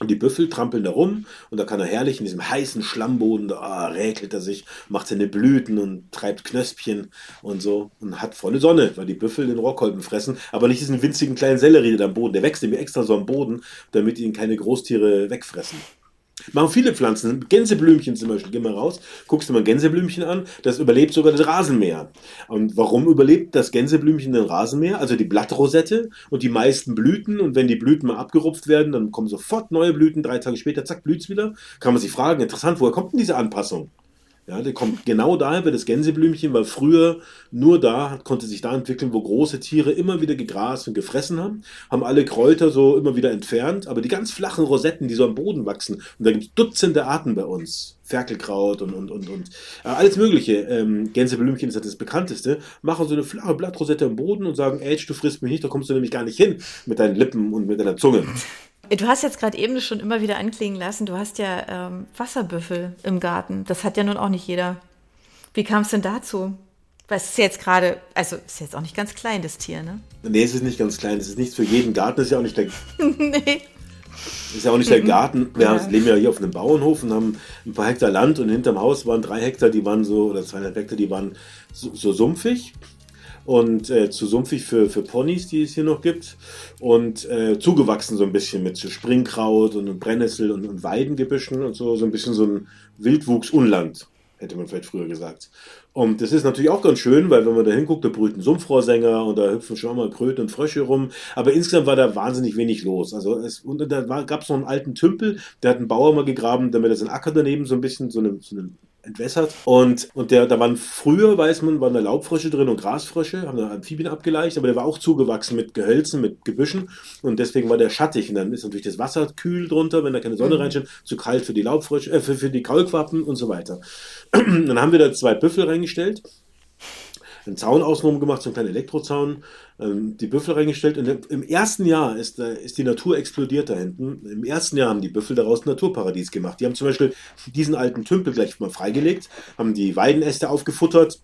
Und die Büffel trampeln da rum und da kann er herrlich in diesem heißen Schlammboden, da oh, räkelt er sich, macht seine Blüten und treibt Knöspchen und so und hat volle Sonne, weil die Büffel den Rohrkolben fressen, aber nicht diesen winzigen kleinen Sellerie da am Boden. Der wächst nämlich extra so am Boden, damit ihn keine Großtiere wegfressen. Machen viele Pflanzen. Gänseblümchen zum Beispiel. Geh mal raus, guckst du mal Gänseblümchen an. Das überlebt sogar das Rasenmäher. Und warum überlebt das Gänseblümchen den Rasenmäher? Also die Blattrosette und die meisten Blüten. Und wenn die Blüten mal abgerupft werden, dann kommen sofort neue Blüten. Drei Tage später, zack, blüht's wieder. Kann man sich fragen, interessant, woher kommt denn diese Anpassung? Ja, der kommt genau daher, weil das Gänseblümchen war früher nur da, konnte sich da entwickeln, wo große Tiere immer wieder gegrast und gefressen haben, haben alle Kräuter so immer wieder entfernt, aber die ganz flachen Rosetten, die so am Boden wachsen, und da gibt es Dutzende Arten bei uns, Ferkelkraut und, und, und, und. Äh, alles Mögliche, ähm, Gänseblümchen ist das bekannteste, machen so eine flache Blattrosette am Boden und sagen, Age, du frisst mich nicht, da kommst du nämlich gar nicht hin mit deinen Lippen und mit deiner Zunge. Du hast jetzt gerade eben schon immer wieder anklingen lassen, du hast ja ähm, Wasserbüffel im Garten. Das hat ja nun auch nicht jeder. Wie kam es denn dazu? Was ist jetzt gerade, also ist jetzt auch nicht ganz klein, das Tier, ne? Nee, es ist nicht ganz klein. Es ist nichts für jeden Garten. Das ist ja auch nicht der. [laughs] nee. ist ja auch nicht der Garten. Wir ja. leben ja hier auf einem Bauernhof und haben ein paar Hektar Land und hinterm Haus waren drei Hektar, die waren so, oder zweieinhalb Hektar, die waren so, so sumpfig und äh, zu sumpfig für, für Ponys, die es hier noch gibt. Und äh, zugewachsen so ein bisschen mit so Springkraut und Brennnessel und, und Weidengebüschen und so, so ein bisschen so ein Wildwuchs-Unland, hätte man vielleicht früher gesagt. Und das ist natürlich auch ganz schön, weil wenn man da hinguckt, da brüten Sumpfrohrsänger und da hüpfen schon mal Kröten und Frösche rum. Aber insgesamt war da wahnsinnig wenig los. Also es, und da gab es noch einen alten Tümpel, der hat einen Bauer mal gegraben, damit er seinen Acker daneben so ein bisschen, so eine, so eine entwässert. Und, und der, da waren früher, weiß man, waren da Laubfrösche drin und Grasfrösche, haben da Amphibien abgeleicht, aber der war auch zugewachsen mit Gehölzen, mit Gebüschen und deswegen war der schattig. Und dann ist natürlich das Wasser kühl drunter, wenn da keine Sonne mhm. reinsteht, zu kalt für die Laubfrösche, äh, für, für die Kaulquappen und so weiter. [clears throat] dann haben wir da zwei Büffel reingestellt einen Zaun außenrum gemacht, so einen kleinen Elektrozaun, ähm, die Büffel reingestellt. Und im ersten Jahr ist, äh, ist die Natur explodiert da hinten. Im ersten Jahr haben die Büffel daraus ein Naturparadies gemacht. Die haben zum Beispiel diesen alten Tümpel gleich mal freigelegt, haben die Weidenäste aufgefuttert,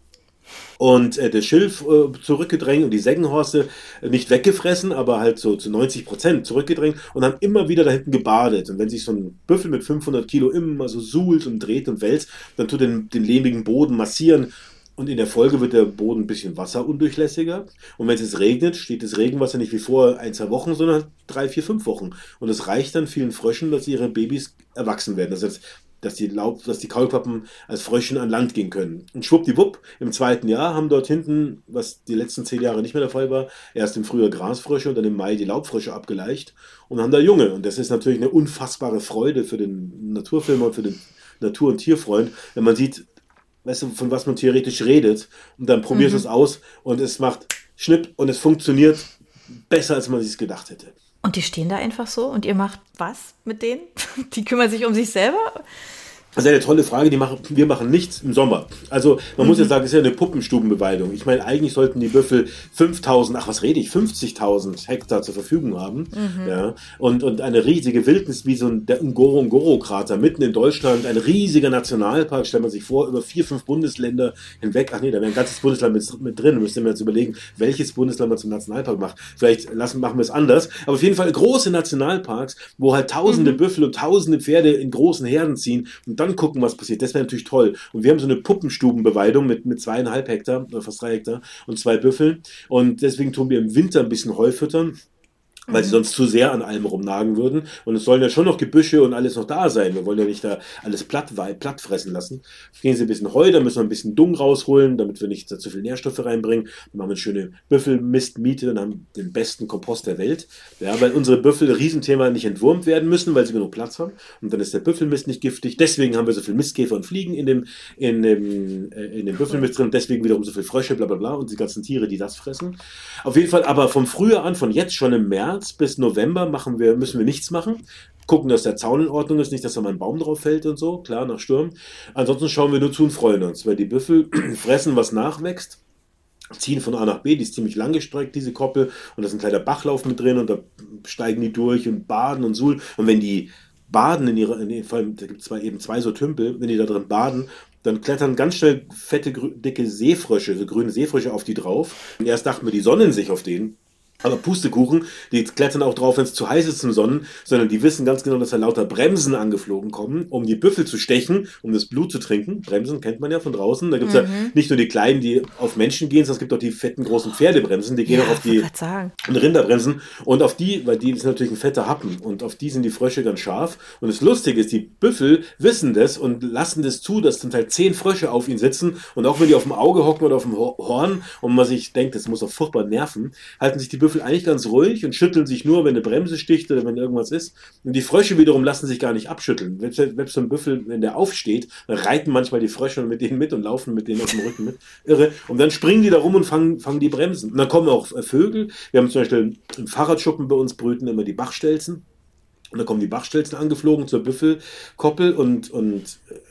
und äh, das Schilf äh, zurückgedrängt und die Seggenhorste äh, nicht weggefressen, aber halt so zu 90 Prozent zurückgedrängt und haben immer wieder da hinten gebadet. Und wenn sich so ein Büffel mit 500 Kilo immer so suhlt und dreht und wälzt, dann tut den, den lehmigen Boden massieren und in der Folge wird der Boden ein bisschen wasserundurchlässiger. Und wenn es regnet, steht das Regenwasser nicht wie vor ein, zwei Wochen, sondern drei, vier, fünf Wochen. Und es reicht dann vielen Fröschen, dass ihre Babys erwachsen werden. Das heißt, dass die, Laub, dass die Kaulquappen als Fröschen an Land gehen können. Und schwuppdiwupp, im zweiten Jahr haben dort hinten, was die letzten zehn Jahre nicht mehr der Fall war, erst im Frühjahr Grasfrösche und dann im Mai die Laubfrösche abgeleicht und haben da Junge. Und das ist natürlich eine unfassbare Freude für den Naturfilmer und für den Natur- und Tierfreund, wenn man sieht, weißt du, von was man theoretisch redet. Und dann probierst du mhm. es aus und es macht Schnipp und es funktioniert besser, als man sich gedacht hätte. Und die stehen da einfach so und ihr macht was mit denen? [laughs] Die kümmern sich um sich selber? Das ist eine tolle Frage, die machen, wir machen nichts im Sommer. Also man mhm. muss ja sagen, es ist ja eine Puppenstubenbeweidung. Ich meine, eigentlich sollten die Büffel 5000, ach was rede ich, 50.000 Hektar zur Verfügung haben. Mhm. Ja, und, und eine riesige Wildnis wie so ein, der Ngorongoro-Krater mitten in Deutschland, ein riesiger Nationalpark, stellt man sich vor, über vier, fünf Bundesländer hinweg. Ach nee, da wäre ein ganzes Bundesland mit, mit drin. Müsste man jetzt überlegen, welches Bundesland man zum Nationalpark macht. Vielleicht lassen, machen wir es anders. Aber auf jeden Fall große Nationalparks, wo halt tausende mhm. Büffel und tausende Pferde in großen Herden ziehen und dann gucken, was passiert. Das wäre natürlich toll. Und wir haben so eine Puppenstubenbeweidung mit, mit zweieinhalb Hektar, fast drei Hektar und zwei Büffeln. Und deswegen tun wir im Winter ein bisschen Heu füttern weil sie mhm. sonst zu sehr an allem rumnagen würden. Und es sollen ja schon noch Gebüsche und alles noch da sein. Wir wollen ja nicht da alles platt, platt fressen lassen. Gehen sie ein bisschen Heu, dann müssen wir ein bisschen Dung rausholen, damit wir nicht zu viel Nährstoffe reinbringen. Dann machen wir eine schöne Büffelmistmiete und haben den besten Kompost der Welt. Ja, weil unsere Büffel, Riesenthema, nicht entwurmt werden müssen, weil sie genug Platz haben. Und dann ist der Büffelmist nicht giftig. Deswegen haben wir so viel Mistkäfer und Fliegen in dem, in dem, äh, in dem Büffelmist drin. Deswegen wiederum so viel Frösche, bla bla bla und die ganzen Tiere, die das fressen. Auf jeden Fall, aber vom Frühjahr an, von jetzt schon im März, März bis November machen wir, müssen wir nichts machen. Gucken, dass der Zaun in Ordnung ist, nicht, dass da mal ein Baum drauf fällt und so, klar, nach Sturm. Ansonsten schauen wir nur zu und freuen uns, weil die Büffel [clears throat] fressen, was nachwächst ziehen von A nach B, die ist ziemlich lang gestreckt, diese Koppel, und da ist ein kleiner Bachlauf mit drin und da steigen die durch und baden und suhlen. Und wenn die baden in ihrer, in, vor allem, da gibt es eben zwei so Tümpel, wenn die da drin baden, dann klettern ganz schnell fette, dicke Seefrösche, so grüne Seefrösche auf die drauf. Und erst dachten wir, die sonnen sich auf denen. Aber Pustekuchen, die klettern auch drauf, wenn es zu heiß ist zum Sonnen, sondern die wissen ganz genau, dass da lauter Bremsen angeflogen kommen, um die Büffel zu stechen, um das Blut zu trinken. Bremsen kennt man ja von draußen. Da gibt es mhm. ja nicht nur die kleinen, die auf Menschen gehen, sondern es gibt auch die fetten großen Pferdebremsen, die gehen ja, auch auf die Rinderbremsen. Und auf die, weil die ist natürlich ein fetter Happen und auf die sind die Frösche ganz scharf. Und das Lustige ist, die Büffel wissen das und lassen das zu, dass zum Teil zehn Frösche auf ihnen sitzen und auch wenn die auf dem Auge hocken oder auf dem Horn und man sich denkt, das muss doch furchtbar nerven, halten sich die Büffel Würfel eigentlich ganz ruhig und schütteln sich nur, wenn eine Bremse sticht oder wenn irgendwas ist. Und die Frösche wiederum lassen sich gar nicht abschütteln. Selbst so ein Büffel, wenn der aufsteht, reiten manchmal die Frösche mit denen mit und laufen mit denen auf dem Rücken mit. Irre. Und dann springen die da rum und fangen, fangen die Bremsen. Und dann kommen auch äh, Vögel. Wir haben zum Beispiel im Fahrradschuppen bei uns brüten immer die Bachstelzen. Und dann kommen die Bachstelzen angeflogen zur Büffelkoppel und, und äh,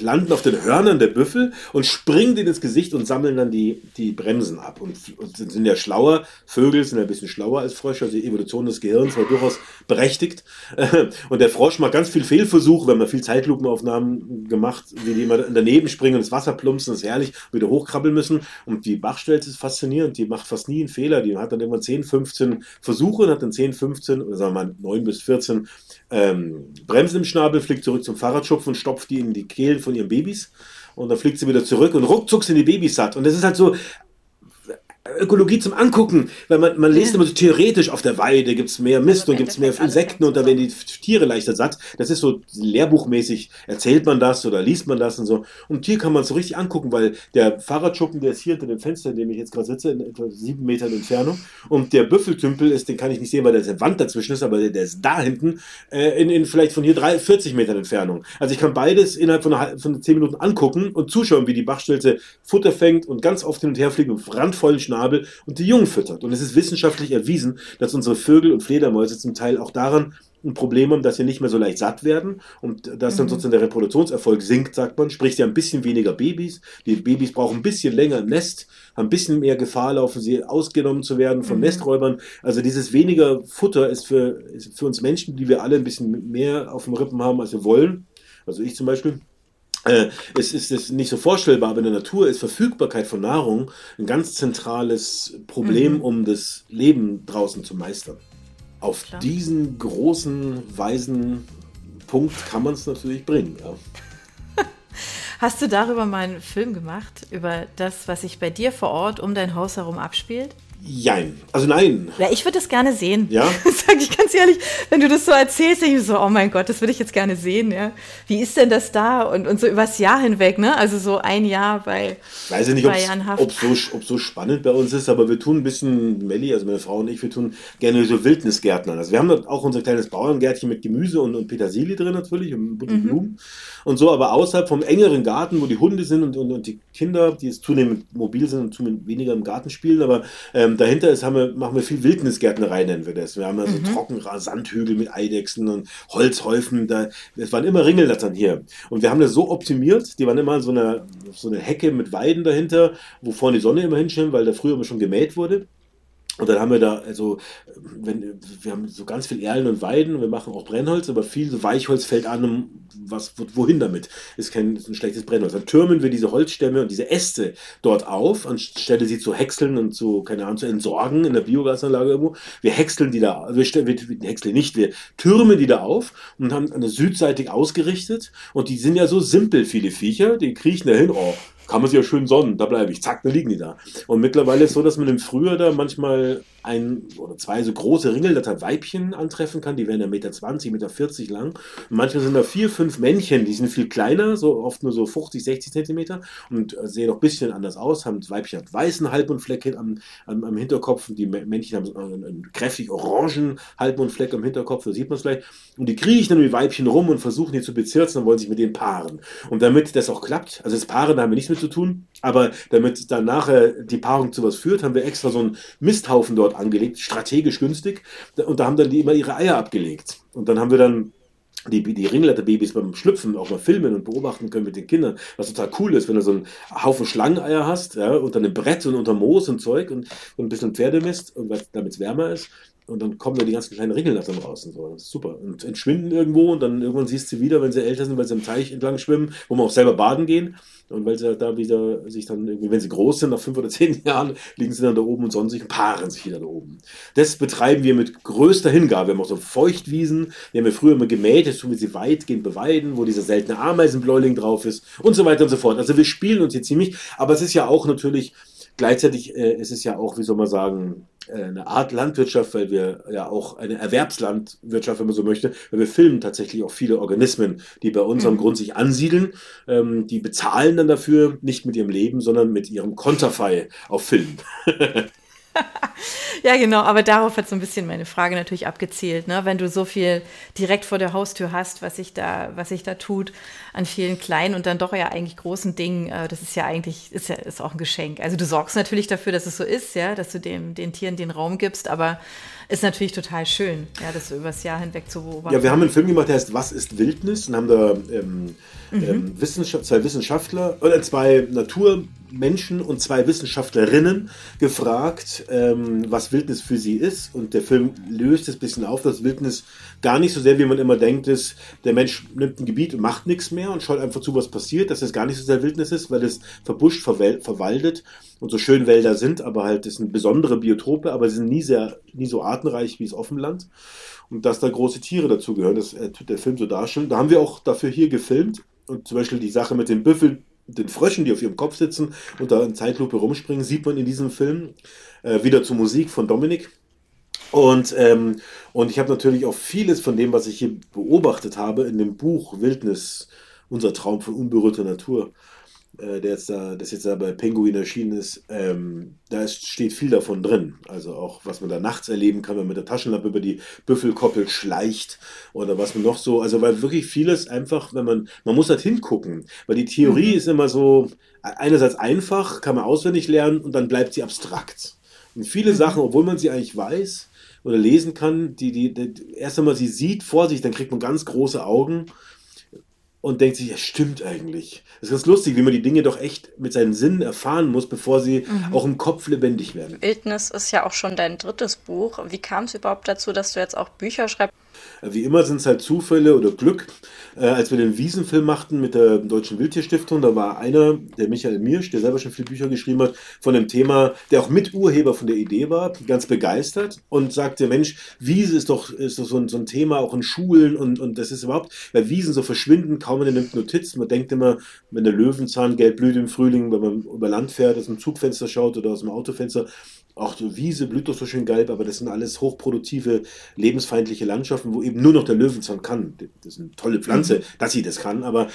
landen auf den Hörnern der Büffel und springen in ins Gesicht und sammeln dann die, die Bremsen ab. Und, und sind ja schlauer. Vögel sind ein bisschen schlauer als Frösche. Also die Evolution des Gehirns war durchaus berechtigt. [laughs] Und der Frosch macht ganz viel Fehlversuche. Wir haben ja viel Zeitlupenaufnahmen gemacht, wie die immer daneben springen und ins Wasser plumpsen. Das ist herrlich. Wieder hochkrabbeln müssen. Und die Bachstelze ist faszinierend. Die macht fast nie einen Fehler. Die hat dann immer 10, 15 Versuche und hat dann 10, 15 oder sagen wir mal 9 bis 14 ähm, Bremsen im Schnabel, fliegt zurück zum Fahrradschupfen und stopft die in die Kehlen von ihren Babys. Und dann fliegt sie wieder zurück und ruckzuck sind die Babys satt. Und das ist halt so, Ökologie zum Angucken, weil man, man liest immer so theoretisch, auf der Weide gibt es mehr Mist und gibt es mehr Insekten und da werden die Tiere leichter satt. Das ist so lehrbuchmäßig, erzählt man das oder liest man das und so. Und hier kann man es so richtig angucken, weil der Fahrradschuppen, der ist hier hinter dem Fenster, in dem ich jetzt gerade sitze, in etwa sieben Metern Entfernung. Und der Büffeltümpel ist, den kann ich nicht sehen, weil da eine Wand dazwischen ist, aber der, der ist da hinten, äh, in, in vielleicht von hier drei, 40 Metern Entfernung. Also ich kann beides innerhalb von, einer, von zehn Minuten angucken und zuschauen, wie die Bachstelze Futter fängt und ganz oft hin und her fliegt und randvollen Schnabel und die Jungen füttert. Und es ist wissenschaftlich erwiesen, dass unsere Vögel und Fledermäuse zum Teil auch daran ein Problem haben, dass sie nicht mehr so leicht satt werden und dass dann mhm. sozusagen der Reproduktionserfolg sinkt, sagt man. Sprich, sie haben ein bisschen weniger Babys. Die Babys brauchen ein bisschen länger im Nest, haben ein bisschen mehr Gefahr laufen, sie ausgenommen zu werden von mhm. Nesträubern. Also dieses weniger Futter ist für, ist für uns Menschen, die wir alle ein bisschen mehr auf dem Rippen haben, als wir wollen. Also ich zum Beispiel es ist nicht so vorstellbar, aber in der Natur ist Verfügbarkeit von Nahrung ein ganz zentrales Problem, mhm. um das Leben draußen zu meistern. Auf Klar. diesen großen, weisen Punkt kann man es natürlich bringen. Ja. [laughs] Hast du darüber mal einen Film gemacht, über das, was sich bei dir vor Ort um dein Haus herum abspielt? Jein. Also nein. Ja, ich würde das gerne sehen. Ja. [laughs] Sag ich ganz ehrlich, wenn du das so erzählst, denke ich so, oh mein Gott, das würde ich jetzt gerne sehen, ja. Wie ist denn das da? Und, und so übers Jahr hinweg, ne? Also so ein Jahr bei. Weiß ich nicht, ob so, ob so spannend bei uns ist, aber wir tun ein bisschen, Melli, also meine Frau und ich, wir tun gerne so Wildnisgärtnern. Also wir haben auch unser kleines Bauerngärtchen mit Gemüse und, und Petersilie drin natürlich und bunte mhm. Blumen und so, aber außerhalb vom engeren Garten, wo die Hunde sind und, und, und die Kinder, die jetzt zunehmend mobil sind und zunehmend weniger im Garten spielen, aber ähm, dahinter ist, haben wir, machen wir viel Wildnisgärtnerei, nennen wir das. Wir haben also mhm. trocken Sandhügel mit Eidechsen und Holzhäufen, da, es waren immer Ringellattern hier. Und wir haben das so optimiert, die waren immer so eine, so eine Hecke mit Weiden dahinter, wo vorne die Sonne immer hinscheint, weil da früher immer schon gemäht wurde. Und dann haben wir da, also, wenn, wir haben so ganz viel Erlen und Weiden, wir machen auch Brennholz, aber viel Weichholz fällt an, was, wohin damit? Ist kein ist ein schlechtes Brennholz. Dann türmen wir diese Holzstämme und diese Äste dort auf, anstelle sie zu häckseln und zu, keine Ahnung, zu entsorgen in der Biogasanlage irgendwo. Wir häckseln die da, wir, wir, wir häckseln nicht, wir türmen die da auf und haben eine südseitig ausgerichtet. Und die sind ja so simpel, viele Viecher, die kriechen da hin, oh, kann man sich ja schön sonnen, da bleibe ich, zack, da liegen die da. Und mittlerweile ist es so, dass man im Frühjahr da manchmal ein oder zwei so große Ringeldatter Weibchen antreffen kann, die werden ja Meter 20, Meter 40 lang. Und manchmal sind da vier, fünf Männchen, die sind viel kleiner, so oft nur so 50, 60 Zentimeter und äh, sehen auch ein bisschen anders aus, haben das Weibchen hat weißen Halbmondfleck am, am, am Hinterkopf und die Männchen haben einen, einen kräftig orangen Halbmondfleck am Hinterkopf, so sieht man es vielleicht. Und die kriechen dann die Weibchen rum und versuchen die zu bezirzen und wollen sich mit denen paaren. Und damit das auch klappt, also das Paaren da haben wir nichts mit zu tun, aber damit dann nachher die Paarung zu was führt, haben wir extra so einen Misthaufen dort angelegt, strategisch günstig. Und da haben dann die immer ihre Eier abgelegt. Und dann haben wir dann die, die Ringletterbabys beim Schlüpfen auch mal filmen und beobachten können mit den Kindern, was total cool ist, wenn du so einen Haufen Schlangeneier hast, ja, unter einem Brett und unter Moos und Zeug und, und ein bisschen Pferdemist damit es wärmer ist. Und dann kommen da die ganzen kleinen Ringelnattern raus und so. Das ist super. Und entschwinden irgendwo und dann irgendwann siehst du sie wieder, wenn sie älter sind, weil sie im Teich entlang schwimmen, wo man auch selber baden gehen. Und weil sie halt da wieder sich dann irgendwie, wenn sie groß sind, nach fünf oder [laughs] zehn Jahren, liegen sie dann da oben und sonnen sich und paaren sich wieder da oben. Das betreiben wir mit größter Hingabe. Wir haben auch so Feuchtwiesen, die haben wir früher immer gemäht, jetzt tun wir sie weitgehend beweiden, wo dieser seltene Ameisenbläuling drauf ist und so weiter und so fort. Also wir spielen uns hier ziemlich, aber es ist ja auch natürlich, gleichzeitig äh, ist es ja auch, wie soll man sagen, eine Art Landwirtschaft, weil wir ja auch eine Erwerbslandwirtschaft, wenn man so möchte, weil wir filmen tatsächlich auch viele Organismen, die bei unserem mhm. Grund sich ansiedeln. Ähm, die bezahlen dann dafür nicht mit ihrem Leben, sondern mit ihrem Konterfei auf Film. [laughs] Ja, genau, aber darauf hat so ein bisschen meine Frage natürlich abgezielt, ne? Wenn du so viel direkt vor der Haustür hast, was sich da, was sich da tut, an vielen kleinen und dann doch ja eigentlich großen Dingen, äh, das ist ja eigentlich, ist ja ist auch ein Geschenk. Also du sorgst natürlich dafür, dass es so ist, ja, dass du dem, den Tieren den Raum gibst, aber ist natürlich total schön, ja, das übers Jahr hinweg zu beobachten. Ja, wir haben einen Film gemacht, der heißt Was ist Wildnis? Und haben da ähm, mhm. ähm, Wissenschaft, zwei Wissenschaftler oder zwei Naturmenschen und zwei Wissenschaftlerinnen gefragt, ähm, was Wildnis für sie ist. Und der Film löst es ein bisschen auf, dass Wildnis gar nicht so sehr, wie man immer denkt, ist, der Mensch nimmt ein Gebiet und macht nichts mehr und schaut einfach zu, was passiert, dass es gar nicht so sehr Wildnis ist, weil es verbuscht, verwaldet und so schön Wälder sind, aber halt, das sind besondere Biotope, aber sie sind nie sehr, nie so artenreich wie das Offenland. Und dass da große Tiere dazugehören, das äh, tut der Film so darstellen. Da haben wir auch dafür hier gefilmt. Und zum Beispiel die Sache mit den Büffeln, den Fröschen, die auf ihrem Kopf sitzen und da in Zeitlupe rumspringen, sieht man in diesem Film. Äh, wieder zur Musik von Dominik. Und, ähm, und ich habe natürlich auch vieles von dem, was ich hier beobachtet habe, in dem Buch Wildnis, unser Traum von unberührter Natur, äh, der jetzt da, das jetzt da bei Penguin erschienen ist, ähm, da ist, steht viel davon drin. Also auch, was man da nachts erleben kann, wenn man mit der Taschenlampe über die Büffelkoppel schleicht oder was man noch so, also weil wirklich vieles einfach, wenn man, man muss halt hingucken, weil die Theorie mhm. ist immer so, einerseits einfach, kann man auswendig lernen und dann bleibt sie abstrakt. Und viele mhm. Sachen, obwohl man sie eigentlich weiß oder lesen kann, die, die, die erst einmal sie sieht vor sich, dann kriegt man ganz große Augen und denkt sich, ja, stimmt eigentlich. Das ist ganz lustig, wie man die Dinge doch echt mit seinen Sinnen erfahren muss, bevor sie mhm. auch im Kopf lebendig werden. Wildnis ist ja auch schon dein drittes Buch. Wie kam es überhaupt dazu, dass du jetzt auch Bücher schreibst? Wie immer sind es halt Zufälle oder Glück. Äh, als wir den Wiesenfilm machten mit der Deutschen Wildtierstiftung, da war einer, der Michael Mirsch, der selber schon viele Bücher geschrieben hat, von dem Thema, der auch Miturheber von der Idee war, ganz begeistert und sagte, Mensch, Wiese ist doch, ist doch so, ein, so ein Thema auch in Schulen und, und das ist überhaupt, weil Wiesen so verschwinden, kaum einer nimmt Notiz. Man denkt immer, wenn der Löwenzahn gelb blüht im Frühling, wenn man über Land fährt, aus dem Zugfenster schaut oder aus dem Autofenster, auch die Wiese blüht doch so schön gelb, aber das sind alles hochproduktive, lebensfeindliche Landschaften, wo eben nur noch der Löwenzahn kann. Das ist eine tolle Pflanze, mhm. dass sie das kann, aber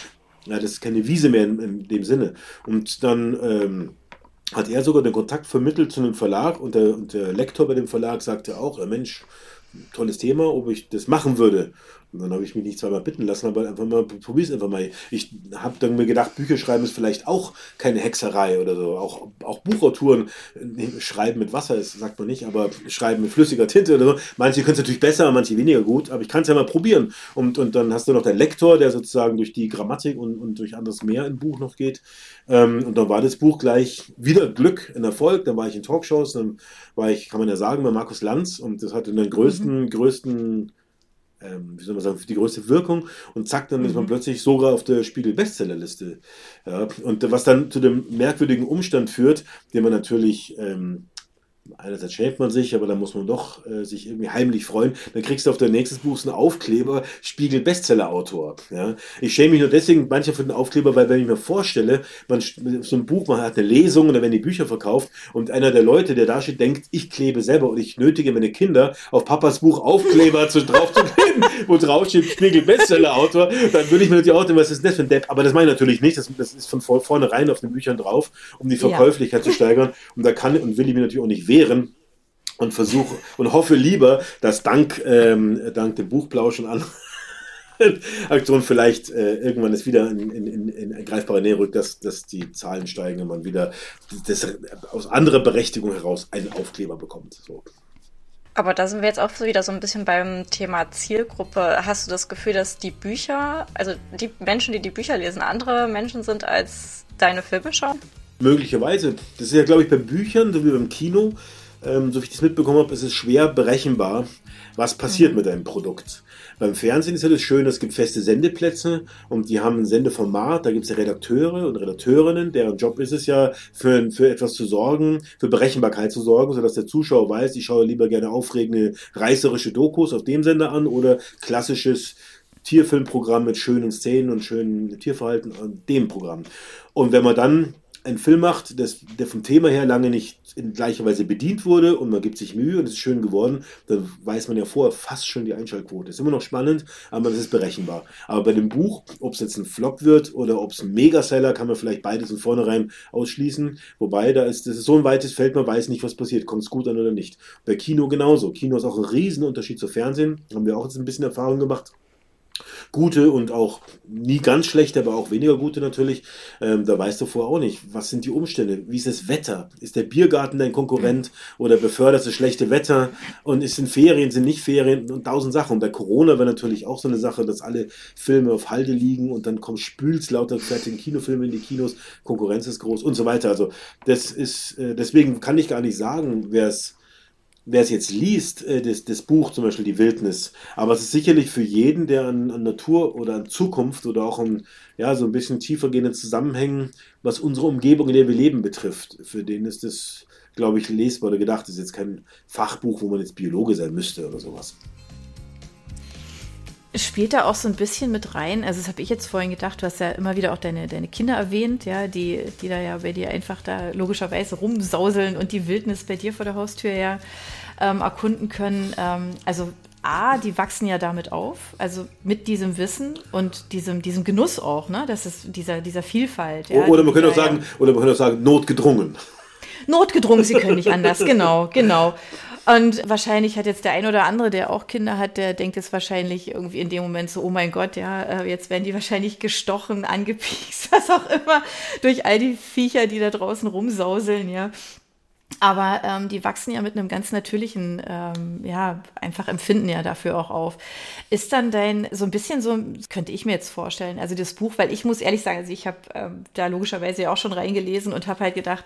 ja, das ist keine Wiese mehr in, in dem Sinne. Und dann ähm, hat er sogar den Kontakt vermittelt zu einem Verlag und der, und der Lektor bei dem Verlag sagte auch, Mensch, tolles Thema, ob ich das machen würde. Und dann habe ich mich nicht zweimal bitten lassen, aber einfach mal, probier's einfach mal. Ich habe dann mir gedacht, Bücher schreiben ist vielleicht auch keine Hexerei oder so. Auch, auch Buchautoren schreiben mit Wasser, das sagt man nicht, aber schreiben mit flüssiger Tinte oder so. Manche können es natürlich besser, manche weniger gut, aber ich kann es ja mal probieren. Und, und dann hast du noch deinen Lektor, der sozusagen durch die Grammatik und, und durch anderes mehr im Buch noch geht. Ähm, und dann war das Buch gleich wieder Glück, ein Erfolg. Dann war ich in Talkshows, dann war ich, kann man ja sagen, bei Markus Lanz und das hatte den größten, mhm. größten ähm, wie soll man sagen, für die größte Wirkung und zack, dann mhm. ist man mhm. plötzlich sogar auf der Spiegel-Bestsellerliste. Ja, und was dann zu dem merkwürdigen Umstand führt, den man natürlich ähm, einerseits schämt man sich, aber dann muss man doch äh, sich irgendwie heimlich freuen. Dann kriegst du auf dein nächstes Buch einen Aufkleber, Spiegel Bestseller-Autor. Ja? Ich schäme mich nur deswegen manchmal für den Aufkleber, weil wenn ich mir vorstelle, man so ein Buch, man hat eine Lesung und dann werden die Bücher verkauft und einer der Leute, der da steht, denkt, ich klebe selber und ich nötige meine Kinder auf Papas Buch Aufkleber zu, drauf zu kleben, wo drauf steht Spiegel Bestseller-Autor, dann würde ich mir natürlich auch denken, was ist das für ein Depp? Aber das meine ich natürlich nicht, das, das ist von vornherein auf den Büchern drauf, um die Verkäuflichkeit ja. zu steigern und da kann und will ich mir natürlich auch nicht wehren und versuche und hoffe lieber, dass dank, ähm, dank dem Buchplausch und anderen [laughs] Aktion vielleicht äh, irgendwann es wieder in, in, in, in greifbare Nähe rückt, dass, dass die Zahlen steigen und man wieder das, aus anderer Berechtigung heraus einen Aufkleber bekommt. So. Aber da sind wir jetzt auch wieder so ein bisschen beim Thema Zielgruppe. Hast du das Gefühl, dass die Bücher, also die Menschen, die die Bücher lesen, andere Menschen sind als deine Filme schauen? Möglicherweise. Das ist ja, glaube ich, bei Büchern, so wie beim Kino, ähm, so wie ich das mitbekommen habe, ist es schwer berechenbar, was passiert mhm. mit einem Produkt. Beim Fernsehen ist ja das Schöne, es gibt feste Sendeplätze und die haben ein Sendeformat, da gibt es ja Redakteure und Redakteurinnen, deren Job ist es ja, für, für etwas zu sorgen, für Berechenbarkeit zu sorgen, sodass der Zuschauer weiß, ich schaue lieber gerne aufregende, reißerische Dokus auf dem Sender an oder klassisches Tierfilmprogramm mit schönen Szenen und schönen Tierverhalten an dem Programm. Und wenn man dann einen Film macht, das, der vom Thema her lange nicht in gleicher Weise bedient wurde und man gibt sich Mühe und es ist schön geworden, dann weiß man ja vorher fast schon die Einschaltquote. Ist immer noch spannend, aber das ist berechenbar. Aber bei dem Buch, ob es jetzt ein Flop wird oder ob es ein Megaseller, kann man vielleicht beides von vornherein ausschließen. Wobei, da ist, das ist so ein weites Feld, man weiß nicht, was passiert, kommt es gut an oder nicht. Bei Kino genauso. Kino ist auch ein Riesenunterschied zu Fernsehen. Haben wir auch jetzt ein bisschen Erfahrung gemacht gute und auch nie ganz schlechte, aber auch weniger gute natürlich. Ähm, da weißt du vorher auch nicht, was sind die Umstände, wie ist das Wetter? Ist der Biergarten dein Konkurrent oder befördert das schlechte Wetter? Und es sind Ferien, sind nicht Ferien und tausend Sachen. Und bei Corona wäre natürlich auch so eine Sache, dass alle Filme auf Halde liegen und dann kommt spülts lauter fertigen Kinofilme in die Kinos, Konkurrenz ist groß und so weiter. Also das ist, äh, deswegen kann ich gar nicht sagen, wer es wer es jetzt liest, äh, das, das Buch zum Beispiel Die Wildnis, aber es ist sicherlich für jeden, der an, an Natur oder an Zukunft oder auch an ja, so ein bisschen tiefer gehende Zusammenhängen, was unsere Umgebung, in der wir leben, betrifft, für den ist das, glaube ich, lesbar oder gedacht. Das ist jetzt kein Fachbuch, wo man jetzt Biologe sein müsste oder sowas. Spielt da auch so ein bisschen mit rein? Also, das habe ich jetzt vorhin gedacht, du hast ja immer wieder auch deine, deine Kinder erwähnt, ja, die, die da ja bei dir einfach da logischerweise rumsauseln und die Wildnis bei dir vor der Haustür ja ähm, erkunden können. Ähm, also A, die wachsen ja damit auf, also mit diesem Wissen und diesem, diesem Genuss auch, ne? Das ist dieser, dieser Vielfalt. Ja, oder man könnte auch sagen, oder man könnte auch sagen, notgedrungen. Notgedrungen, sie können nicht anders, [laughs] genau, genau. Und wahrscheinlich hat jetzt der ein oder andere, der auch Kinder hat, der denkt jetzt wahrscheinlich irgendwie in dem Moment so, oh mein Gott, ja, äh, jetzt werden die wahrscheinlich gestochen, [laughs] angepiekst, was auch immer, durch all die Viecher, die da draußen rumsauseln, ja. Aber ähm, die wachsen ja mit einem ganz natürlichen, ähm, ja, einfach Empfinden ja dafür auch auf. Ist dann dein, so ein bisschen so, könnte ich mir jetzt vorstellen, also das Buch, weil ich muss ehrlich sagen, also ich habe ähm, da logischerweise ja auch schon reingelesen und habe halt gedacht,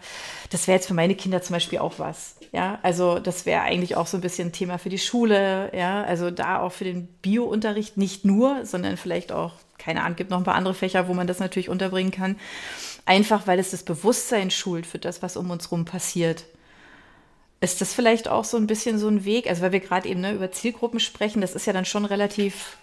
das wäre jetzt für meine Kinder zum Beispiel auch was. Ja, also das wäre eigentlich auch so ein bisschen ein Thema für die Schule, ja, also da auch für den Bio-Unterricht nicht nur, sondern vielleicht auch, keine Ahnung, gibt noch ein paar andere Fächer, wo man das natürlich unterbringen kann. Einfach weil es das Bewusstsein schult für das, was um uns rum passiert. Ist das vielleicht auch so ein bisschen so ein Weg? Also, weil wir gerade eben ne, über Zielgruppen sprechen, das ist ja dann schon relativ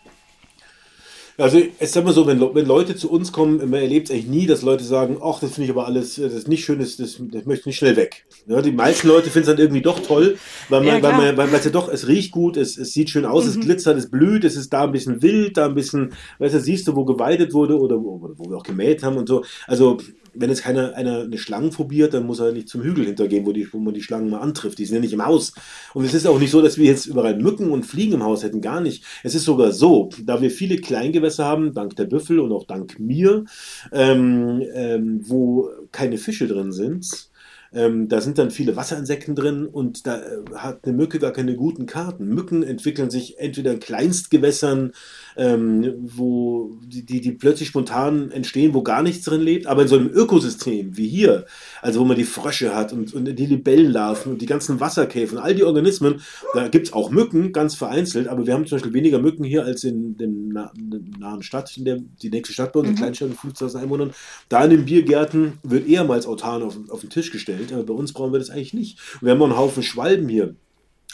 also, es ist immer so, wenn, wenn Leute zu uns kommen, man erlebt es eigentlich nie, dass Leute sagen, ach, das finde ich aber alles, das ist nicht schön, das, das, das möchte ich nicht schnell weg. Ja, die meisten Leute finden es dann irgendwie doch toll, weil man, ja, weil man, weil man ja doch, es riecht gut, es, es sieht schön aus, mhm. es glitzert, es blüht, es ist da ein bisschen wild, da ein bisschen, weißt du, siehst du, wo geweidet wurde oder wo, wo wir auch gemäht haben und so. Also, wenn jetzt keiner einer eine Schlangenphobie hat, dann muss er nicht zum Hügel hintergehen, wo, die, wo man die Schlangen mal antrifft. Die sind ja nicht im Haus. Und es ist auch nicht so, dass wir jetzt überall Mücken und Fliegen im Haus hätten. Gar nicht. Es ist sogar so, da wir viele Kleingewässer haben, dank der Büffel und auch dank mir, ähm, ähm, wo keine Fische drin sind, ähm, da sind dann viele Wasserinsekten drin und da äh, hat eine Mücke gar keine guten Karten. Mücken entwickeln sich entweder in Kleinstgewässern, ähm, wo die, die, die, plötzlich spontan entstehen, wo gar nichts drin lebt, aber in so einem Ökosystem wie hier, also wo man die Frösche hat und, und die Libellenlarven und die ganzen Wasserkäfer und all die Organismen, da gibt es auch Mücken, ganz vereinzelt, aber wir haben zum Beispiel weniger Mücken hier als in der nahen Stadt, in der, die nächste Stadt bei uns, mhm. Kleinstadt mit 50.000 Einwohnern. Da in den Biergärten wird ehermals Autan auf, auf den Tisch gestellt, aber bei uns brauchen wir das eigentlich nicht. Wir haben auch einen Haufen Schwalben hier.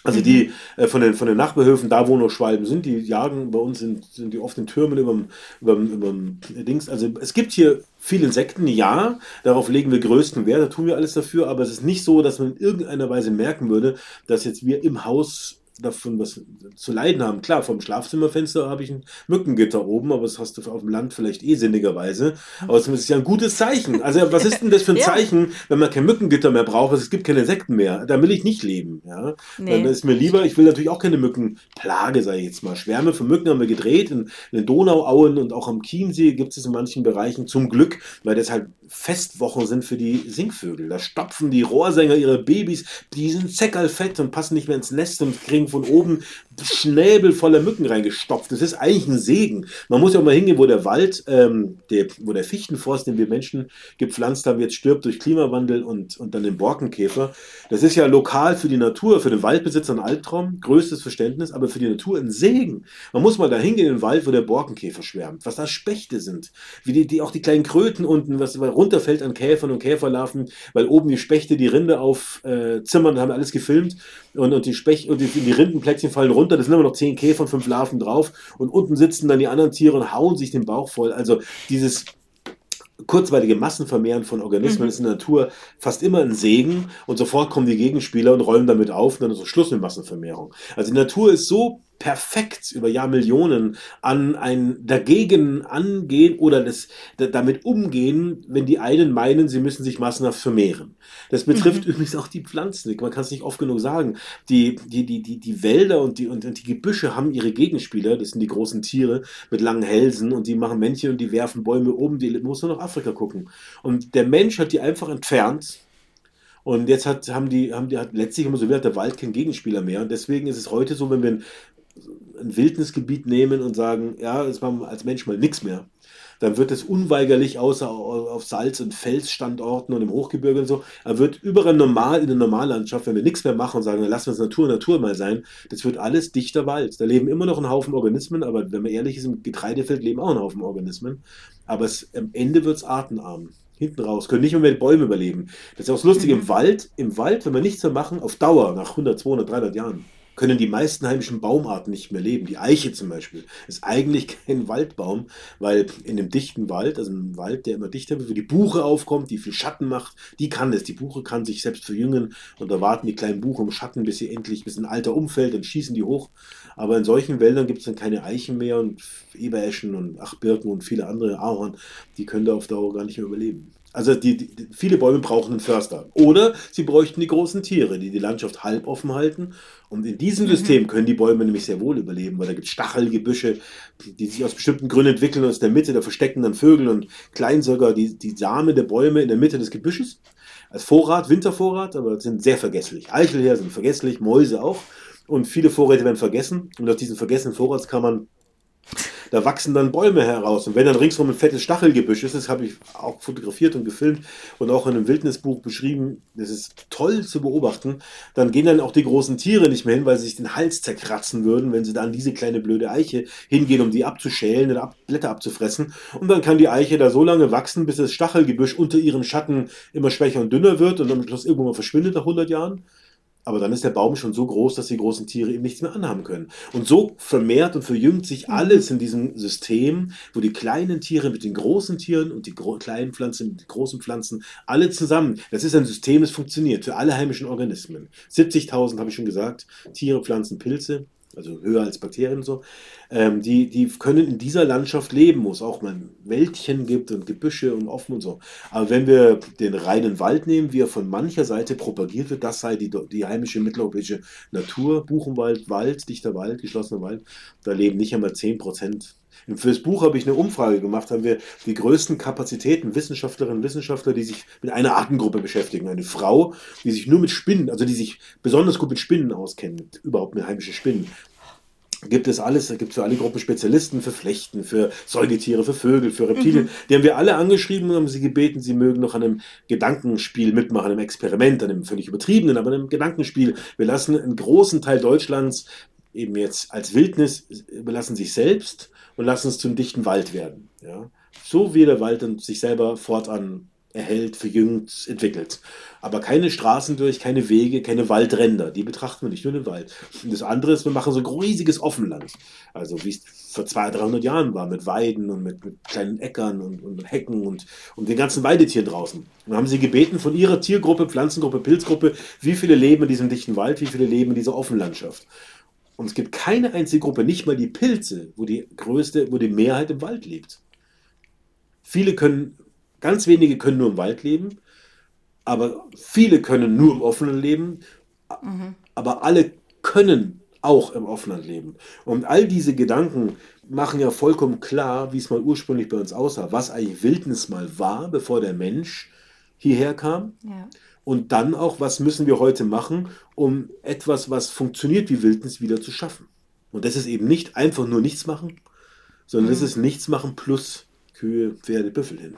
Also mhm. die äh, von, den, von den Nachbarhöfen, da wo noch Schwalben sind, die jagen bei uns sind, sind die oft in Türmen über dem Dings. Also es gibt hier viele Insekten, ja, darauf legen wir größten Wert, da tun wir alles dafür, aber es ist nicht so, dass man in irgendeiner Weise merken würde, dass jetzt wir im Haus davon was zu leiden haben. Klar, vom Schlafzimmerfenster habe ich ein Mückengitter oben, aber das hast du auf dem Land vielleicht eh sinnigerweise. Aber es ist ja ein gutes Zeichen. Also was ist denn das für ein [laughs] ja. Zeichen, wenn man kein Mückengitter mehr braucht, es gibt keine Insekten mehr? Da will ich nicht leben. Ja? Nee. Dann ist mir lieber, ich will natürlich auch keine Mückenplage, sage ich jetzt mal. Schwärme von Mücken haben wir gedreht in, in den Donauauen und auch am Chiemsee gibt es in manchen Bereichen zum Glück, weil das halt Festwochen sind für die Singvögel. Da stopfen die Rohrsänger ihre Babys, die sind zeckerlfett und passen nicht mehr ins Nest und kriegen von oben Schnäbel voller Mücken reingestopft. Das ist eigentlich ein Segen. Man muss ja auch mal hingehen, wo der Wald, ähm, der, wo der Fichtenforst, den wir Menschen gepflanzt haben, jetzt stirbt durch Klimawandel und, und dann den Borkenkäfer. Das ist ja lokal für die Natur, für den Waldbesitzer ein Albtraum, größtes Verständnis, aber für die Natur ein Segen. Man muss mal da hingehen in den Wald, wo der Borkenkäfer schwärmt, was da Spechte sind, wie die, die auch die kleinen Kröten unten, was runterfällt an Käfern und Käferlarven, weil oben die Spechte die Rinde aufzimmern, äh, haben alles gefilmt und, und die Specht und die, die Rindenplättchen fallen runter, da sind immer noch zehn Käfer und fünf Larven drauf und unten sitzen dann die anderen Tiere und hauen sich den Bauch voll. Also dieses kurzweilige Massenvermehren von Organismen mhm. ist in der Natur fast immer ein Segen und sofort kommen die Gegenspieler und räumen damit auf und dann ist so Schluss mit Massenvermehrung. Also die Natur ist so perfekt über Jahrmillionen an ein dagegen angehen oder das, damit umgehen, wenn die einen meinen, sie müssen sich massenhaft vermehren. Das betrifft mhm. übrigens auch die Pflanzen. Man kann es nicht oft genug sagen. Die, die, die, die, die Wälder und die, und, und die Gebüsche haben ihre Gegenspieler. Das sind die großen Tiere mit langen Hälsen und die machen Männchen und die werfen Bäume oben. Die muss nur nach Afrika gucken. Und der Mensch hat die einfach entfernt und jetzt hat, haben die, haben die, hat letztlich immer so wie der Wald kein Gegenspieler mehr. Und deswegen ist es heute so, wenn wir ein ein Wildnisgebiet nehmen und sagen, ja, jetzt machen wir als Mensch mal nichts mehr, dann wird es unweigerlich außer auf Salz- und Felsstandorten und im Hochgebirge und so, er wird überall normal in der Normallandschaft, wenn wir nichts mehr machen und sagen, dann lassen wir es Natur Natur mal sein, das wird alles dichter Wald. Da leben immer noch ein Haufen Organismen, aber wenn man ehrlich ist, im Getreidefeld leben auch ein Haufen Organismen. Aber es, am Ende wird es artenarm hinten raus, können nicht mehr mit Bäume überleben. Das ist auch das Lustige, im. Wald, im Wald, wenn wir nichts mehr machen, auf Dauer, nach 100, 200, 300 Jahren, können die meisten heimischen Baumarten nicht mehr leben. Die Eiche zum Beispiel ist eigentlich [laughs] kein Waldbaum, weil in einem dichten Wald, also einem Wald, der immer dichter wird, wo die Buche aufkommt, die viel Schatten macht, die kann das. Die Buche kann sich selbst verjüngen und da warten die kleinen Buche im Schatten, bis sie endlich bis ein Alter umfällt, dann schießen die hoch. Aber in solchen Wäldern gibt es dann keine Eichen mehr und Ebereschen und Achbirken und viele andere Ahorn, die können da auf Dauer gar nicht mehr überleben. Also die, die, viele Bäume brauchen einen Förster. Oder sie bräuchten die großen Tiere, die die Landschaft halb offen halten. Und in diesem mhm. System können die Bäume nämlich sehr wohl überleben, weil da gibt es Stachelgebüsche, die, sich aus bestimmten Gründen entwickeln. Und aus der Mitte, da verstecken dann Vögel und Kleinsäuger die, die Samen der Bäume in der Mitte des Gebüsches. Als Vorrat, Wintervorrat, aber sind sehr vergesslich. Eichelher sind vergesslich, Mäuse auch. Und viele Vorräte werden vergessen. Und aus diesen vergessenen Vorratskammern da wachsen dann Bäume heraus. Und wenn dann ringsrum ein fettes Stachelgebüsch ist, das habe ich auch fotografiert und gefilmt und auch in einem Wildnisbuch beschrieben, das ist toll zu beobachten, dann gehen dann auch die großen Tiere nicht mehr hin, weil sie sich den Hals zerkratzen würden, wenn sie da an diese kleine blöde Eiche hingehen, um die abzuschälen oder ab, Blätter abzufressen. Und dann kann die Eiche da so lange wachsen, bis das Stachelgebüsch unter ihrem Schatten immer schwächer und dünner wird und am Schluss irgendwann verschwindet nach 100 Jahren. Aber dann ist der Baum schon so groß, dass die großen Tiere ihm nichts mehr anhaben können. Und so vermehrt und verjüngt sich mhm. alles in diesem System, wo die kleinen Tiere mit den großen Tieren und die kleinen Pflanzen mit den großen Pflanzen alle zusammen. Das ist ein System, das funktioniert für alle heimischen Organismen. 70.000 habe ich schon gesagt. Tiere, Pflanzen, Pilze also höher als Bakterien und so, ähm, die, die können in dieser Landschaft leben, wo es auch mal Wäldchen gibt und Gebüsche und offen und so. Aber wenn wir den reinen Wald nehmen, wie er von mancher Seite propagiert wird, das sei die, die heimische mitteleuropäische Natur, Buchenwald, Wald, dichter Wald, geschlossener Wald, da leben nicht einmal 10 Prozent für das Buch habe ich eine Umfrage gemacht, haben wir die größten Kapazitäten, Wissenschaftlerinnen und Wissenschaftler, die sich mit einer Artengruppe beschäftigen. Eine Frau, die sich nur mit Spinnen, also die sich besonders gut mit Spinnen auskennt, überhaupt mit heimischen Spinnen. Gibt es alles, da gibt es für alle Gruppen Spezialisten, für Flechten, für Säugetiere, für Vögel, für Reptilien. Mhm. Die haben wir alle angeschrieben und haben sie gebeten, sie mögen noch an einem Gedankenspiel mitmachen, einem Experiment, an einem völlig übertriebenen, aber einem Gedankenspiel. Wir lassen einen großen Teil Deutschlands eben jetzt als Wildnis überlassen sich selbst und lassen es zum dichten Wald werden. Ja? So wie der Wald dann sich selber fortan erhält, verjüngt, entwickelt. Aber keine Straßen durch, keine Wege, keine Waldränder. Die betrachten wir nicht, nur den Wald. Und das andere ist, wir machen so ein riesiges Offenland. Also wie es vor 200, 300 Jahren war, mit Weiden und mit, mit kleinen Äckern und, und, Hecken und, und den ganzen Weidetieren draußen. Und haben sie gebeten von ihrer Tiergruppe, Pflanzengruppe, Pilzgruppe, wie viele leben in diesem dichten Wald, wie viele leben in dieser Offenlandschaft. Und es gibt keine einzige Gruppe, nicht mal die Pilze, wo die größte, wo die Mehrheit im Wald lebt. Viele können, ganz wenige können nur im Wald leben, aber viele können nur im offenen leben, mhm. aber alle können auch im offenen leben. Und all diese Gedanken machen ja vollkommen klar, wie es mal ursprünglich bei uns aussah, was eigentlich Wildnis mal war, bevor der Mensch hierher kam. Ja. Und dann auch, was müssen wir heute machen, um etwas, was funktioniert wie Wildnis, wieder zu schaffen. Und das ist eben nicht einfach nur nichts machen, sondern mhm. das ist nichts machen plus Kühe, Pferde, Büffel hin.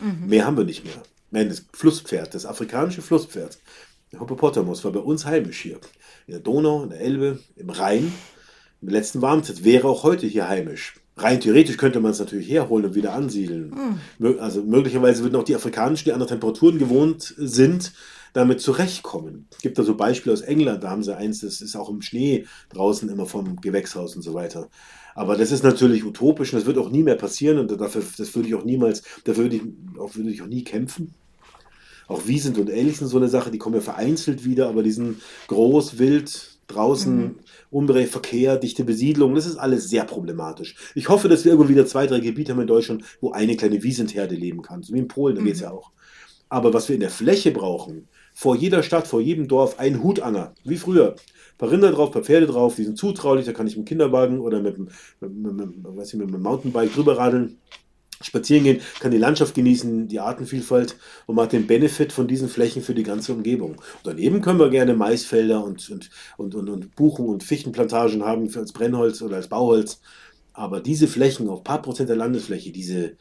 Mhm. Mehr haben wir nicht mehr. Nein, das Flusspferd, das afrikanische Flusspferd, der Hippopotamus, war bei uns heimisch hier. In der Donau, in der Elbe, im Rhein. Im letzten Warmzeit wäre auch heute hier heimisch. Rein theoretisch könnte man es natürlich herholen und wieder ansiedeln. Mhm. Also möglicherweise würden auch die Afrikanischen, die andere Temperaturen gewohnt sind, damit zurechtkommen. Es gibt da so Beispiele aus England, da haben sie eins, das ist auch im Schnee draußen immer vom Gewächshaus und so weiter. Aber das ist natürlich utopisch und das wird auch nie mehr passieren und dafür, das würde ich auch niemals, dafür würde ich auch, würde ich auch nie kämpfen. Auch Wiesent und Elch sind so eine Sache, die kommen ja vereinzelt wieder, aber die sind groß, wild, draußen, mhm. unberecht Verkehr, dichte Besiedlung, das ist alles sehr problematisch. Ich hoffe, dass wir irgendwo wieder zwei, drei Gebiete haben in Deutschland, wo eine kleine Wiesentherde leben kann. So wie in Polen, da mhm. geht es ja auch. Aber was wir in der Fläche brauchen, vor jeder Stadt, vor jedem Dorf, ein Hutanger, wie früher paar Rinder drauf, ein paar Pferde drauf, die sind zutraulich, da kann ich mit dem Kinderwagen oder mit, mit, mit, mit, weiß ich, mit dem Mountainbike drüber radeln, spazieren gehen, kann die Landschaft genießen, die Artenvielfalt und man hat den Benefit von diesen Flächen für die ganze Umgebung. Und daneben können wir gerne Maisfelder und, und, und, und, und Buchen- und Fichtenplantagen haben für als Brennholz oder als Bauholz. Aber diese Flächen, auf paar Prozent der Landesfläche, diese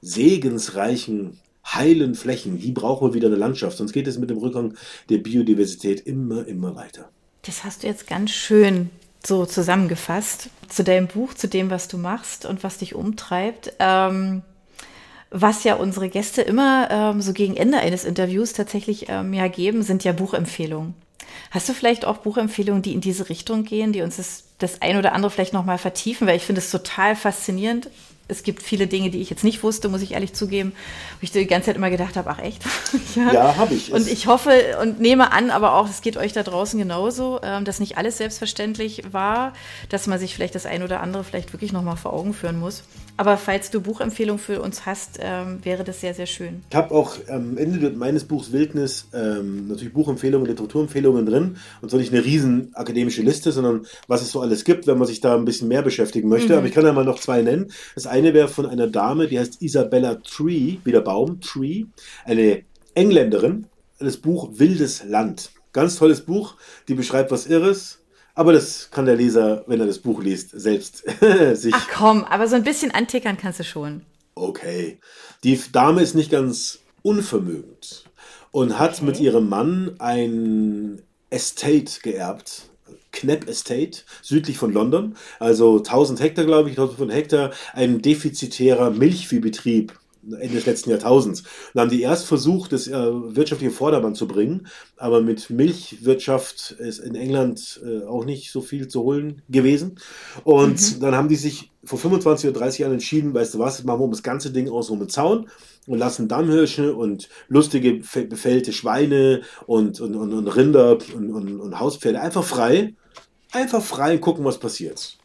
segensreichen, heilen Flächen, die brauchen wir wieder in der Landschaft. Sonst geht es mit dem Rückgang der Biodiversität immer, immer weiter. Das hast du jetzt ganz schön so zusammengefasst zu deinem Buch, zu dem, was du machst und was dich umtreibt. Ähm, was ja unsere Gäste immer ähm, so gegen Ende eines Interviews tatsächlich ähm, ja geben, sind ja Buchempfehlungen. Hast du vielleicht auch Buchempfehlungen, die in diese Richtung gehen, die uns das, das ein oder andere vielleicht nochmal vertiefen? Weil ich finde es total faszinierend, es gibt viele Dinge, die ich jetzt nicht wusste, muss ich ehrlich zugeben, wo ich die ganze Zeit immer gedacht habe, ach echt? [laughs] ja, ja habe ich. Und ich hoffe und nehme an, aber auch, es geht euch da draußen genauso, ähm, dass nicht alles selbstverständlich war, dass man sich vielleicht das ein oder andere vielleicht wirklich nochmal vor Augen führen muss. Aber falls du Buchempfehlungen für uns hast, ähm, wäre das sehr, sehr schön. Ich habe auch am Ende meines Buchs Wildnis ähm, natürlich Buchempfehlungen, Literaturempfehlungen drin. Und zwar nicht eine riesen akademische Liste, sondern was es so alles gibt, wenn man sich da ein bisschen mehr beschäftigen möchte. Mhm. Aber ich kann ja mal noch zwei nennen. Das eine wäre von einer Dame, die heißt Isabella Tree, wie der Baum, Tree. Eine Engländerin. Das Buch Wildes Land. Ganz tolles Buch. Die beschreibt was Irres aber das kann der Leser, wenn er das Buch liest, selbst [laughs] sich. Ach komm, aber so ein bisschen antickern kannst du schon. Okay. Die Dame ist nicht ganz unvermögend und hat okay. mit ihrem Mann ein Estate geerbt. Knapp Estate, südlich von London, also 1000 Hektar, glaube ich, 1000 Hektar, ein defizitärer Milchviehbetrieb Ende des letzten Jahrtausends. Und haben die erst versucht, das äh, wirtschaftliche Vordermann zu bringen, aber mit Milchwirtschaft ist in England äh, auch nicht so viel zu holen gewesen. Und mhm. dann haben die sich vor 25 oder 30 Jahren entschieden, weißt du was, machen wir um das ganze Ding aus so mit Zaun und lassen Dammhirsche und lustige befällte Schweine und, und, und, und Rinder und, und, und Hauspferde einfach frei. Einfach frei und gucken, was passiert.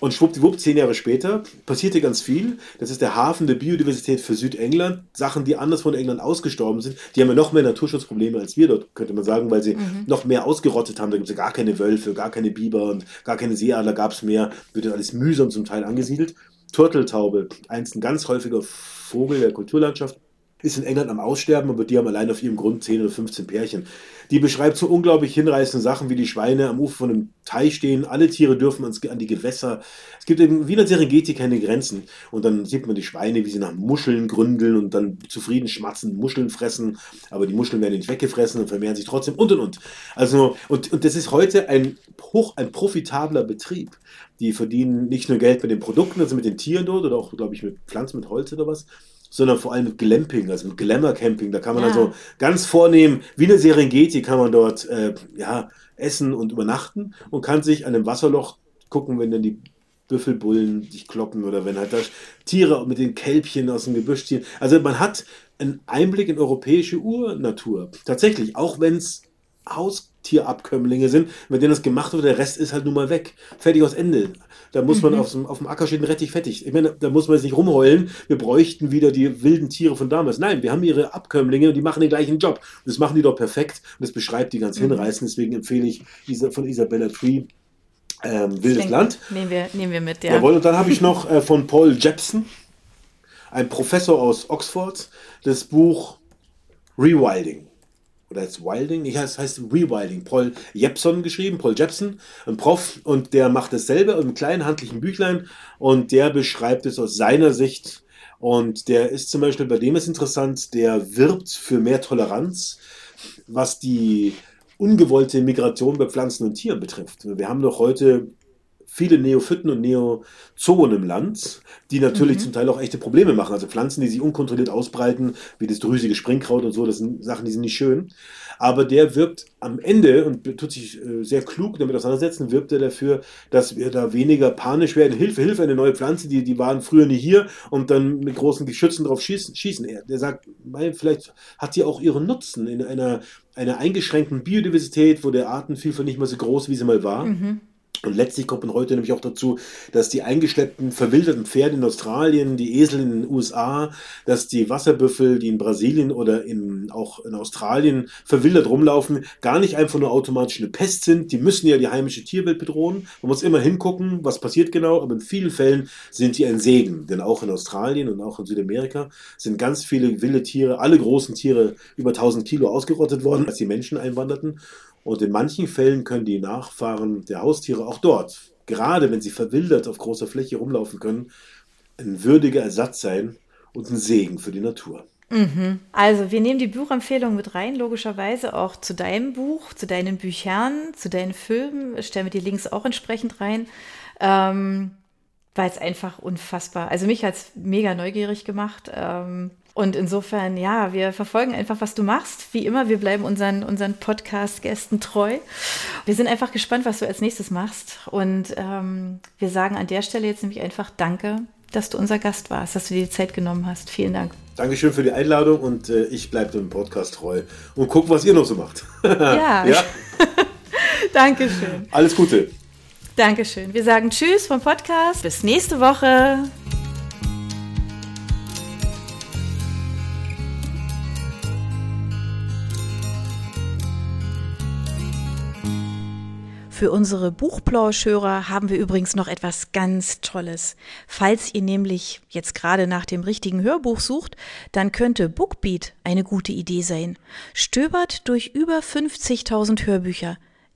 Und schwuppdiwupp, zehn Jahre später, passierte ganz viel. Das ist der Hafen der Biodiversität für Südengland. Sachen, die anders von England ausgestorben sind. Die haben ja noch mehr Naturschutzprobleme als wir dort, könnte man sagen, weil sie mhm. noch mehr ausgerottet haben. Da gibt es ja gar keine Wölfe, gar keine Biber und gar keine Seeadler gab es mehr. Wird ja alles mühsam zum Teil angesiedelt. Turteltaube, eins ein ganz häufiger Vogel der Kulturlandschaft ist in England am Aussterben, aber die haben allein auf ihrem Grund 10 oder 15 Pärchen. Die beschreibt so unglaublich hinreißende Sachen, wie die Schweine am Ufer von einem Teich stehen. Alle Tiere dürfen ans, an die Gewässer. Es gibt eben wie in der Serengeti keine Grenzen. Und dann sieht man die Schweine, wie sie nach Muscheln gründeln und dann zufrieden schmatzen, Muscheln fressen. Aber die Muscheln werden nicht weggefressen und vermehren sich trotzdem und und und. Also, und, und das ist heute ein hoch, ein profitabler Betrieb. Die verdienen nicht nur Geld mit den Produkten, also mit den Tieren dort oder auch, glaube ich, mit Pflanzen, mit Holz oder was, sondern vor allem mit Glamping, also mit Glamour-Camping. Da kann man ja. also ganz vornehm, wie eine Serengeti, kann man dort äh, ja, essen und übernachten und kann sich an einem Wasserloch gucken, wenn dann die Büffelbullen sich kloppen oder wenn halt da Tiere mit den Kälbchen aus dem Gebüsch ziehen. Also man hat einen Einblick in europäische Urnatur. Tatsächlich, auch wenn es Haustierabkömmlinge sind, mit denen das gemacht wird, der Rest ist halt nun mal weg. Fertig aus Ende. Da muss man mhm. auf, dem, auf dem Acker stehen, Rettich fettig. Ich meine, da muss man jetzt nicht rumheulen, wir bräuchten wieder die wilden Tiere von damals. Nein, wir haben ihre Abkömmlinge und die machen den gleichen Job. Und das machen die doch perfekt und das beschreibt die ganz mhm. hinreißend. Deswegen empfehle ich von Isabella Tree ähm, Wildes denke, Land. Nehmen wir, nehmen wir mit, ja. Jawohl, und dann habe ich [laughs] noch äh, von Paul Jepson, ein Professor aus Oxford, das Buch Rewilding oder jetzt Wilding, ich heißt, heißt Rewilding, Paul Jepson geschrieben, Paul Jepson, ein Prof, und der macht dasselbe in einem kleinen handlichen Büchlein und der beschreibt es aus seiner Sicht. Und der ist zum Beispiel, bei dem ist interessant, der wirbt für mehr Toleranz, was die ungewollte Migration bei Pflanzen und Tieren betrifft. Wir haben doch heute viele Neophyten und Neozoen im Land, die natürlich Mhm. zum Teil auch echte Probleme machen. Also Pflanzen, die sich unkontrolliert ausbreiten, wie das drüsige Springkraut und so, das sind Sachen, die sind nicht schön. Aber der wirbt am Ende und tut sich äh, sehr klug damit auseinandersetzen, wirbt er dafür, dass wir da weniger panisch werden. Hilfe, Hilfe, eine neue Pflanze, die, die waren früher nie hier und dann mit großen Geschützen drauf schießen. schießen. Er, der sagt, vielleicht hat die auch ihren Nutzen in einer, einer eingeschränkten Biodiversität, wo der Artenvielfalt nicht mehr so groß, wie sie mal war. Mhm. Und letztlich kommt man heute nämlich auch dazu, dass die eingeschleppten, verwilderten Pferde in Australien, die Esel in den USA, dass die Wasserbüffel, die in Brasilien oder in, auch in Australien verwildert rumlaufen, gar nicht einfach nur automatisch eine Pest sind. Die müssen ja die heimische Tierwelt bedrohen. Man muss immer hingucken, was passiert genau, aber in vielen Fällen sind die ein Segen. Denn auch in Australien und auch in Südamerika sind ganz viele wilde Tiere, alle großen Tiere über 1000 Kilo ausgerottet worden, als die Menschen einwanderten. Und in manchen Fällen können die Nachfahren der Haustiere auch dort, gerade wenn sie verwildert auf großer Fläche rumlaufen können, ein würdiger Ersatz sein und ein Segen für die Natur. Also, wir nehmen die Buchempfehlung mit rein, logischerweise auch zu deinem Buch, zu deinen Büchern, zu deinen Filmen. Stellen wir die Links auch entsprechend rein. Ähm, weil es einfach unfassbar, also mich hat es mega neugierig gemacht. Ähm, und insofern, ja, wir verfolgen einfach, was du machst. Wie immer, wir bleiben unseren, unseren Podcast-Gästen treu. Wir sind einfach gespannt, was du als nächstes machst. Und ähm, wir sagen an der Stelle jetzt nämlich einfach Danke, dass du unser Gast warst, dass du dir die Zeit genommen hast. Vielen Dank. Dankeschön für die Einladung und äh, ich bleibe dem Podcast treu und gucke, was ihr noch so macht. [laughs] Ja, ja, [laughs] Dankeschön. alles Gute. Dankeschön. Wir sagen Tschüss vom Podcast. Bis nächste Woche. Für unsere Buchplauschhörer haben wir übrigens noch etwas ganz Tolles. Falls ihr nämlich jetzt gerade nach dem richtigen Hörbuch sucht, dann könnte Bookbeat eine gute Idee sein. Stöbert durch über 50.000 Hörbücher.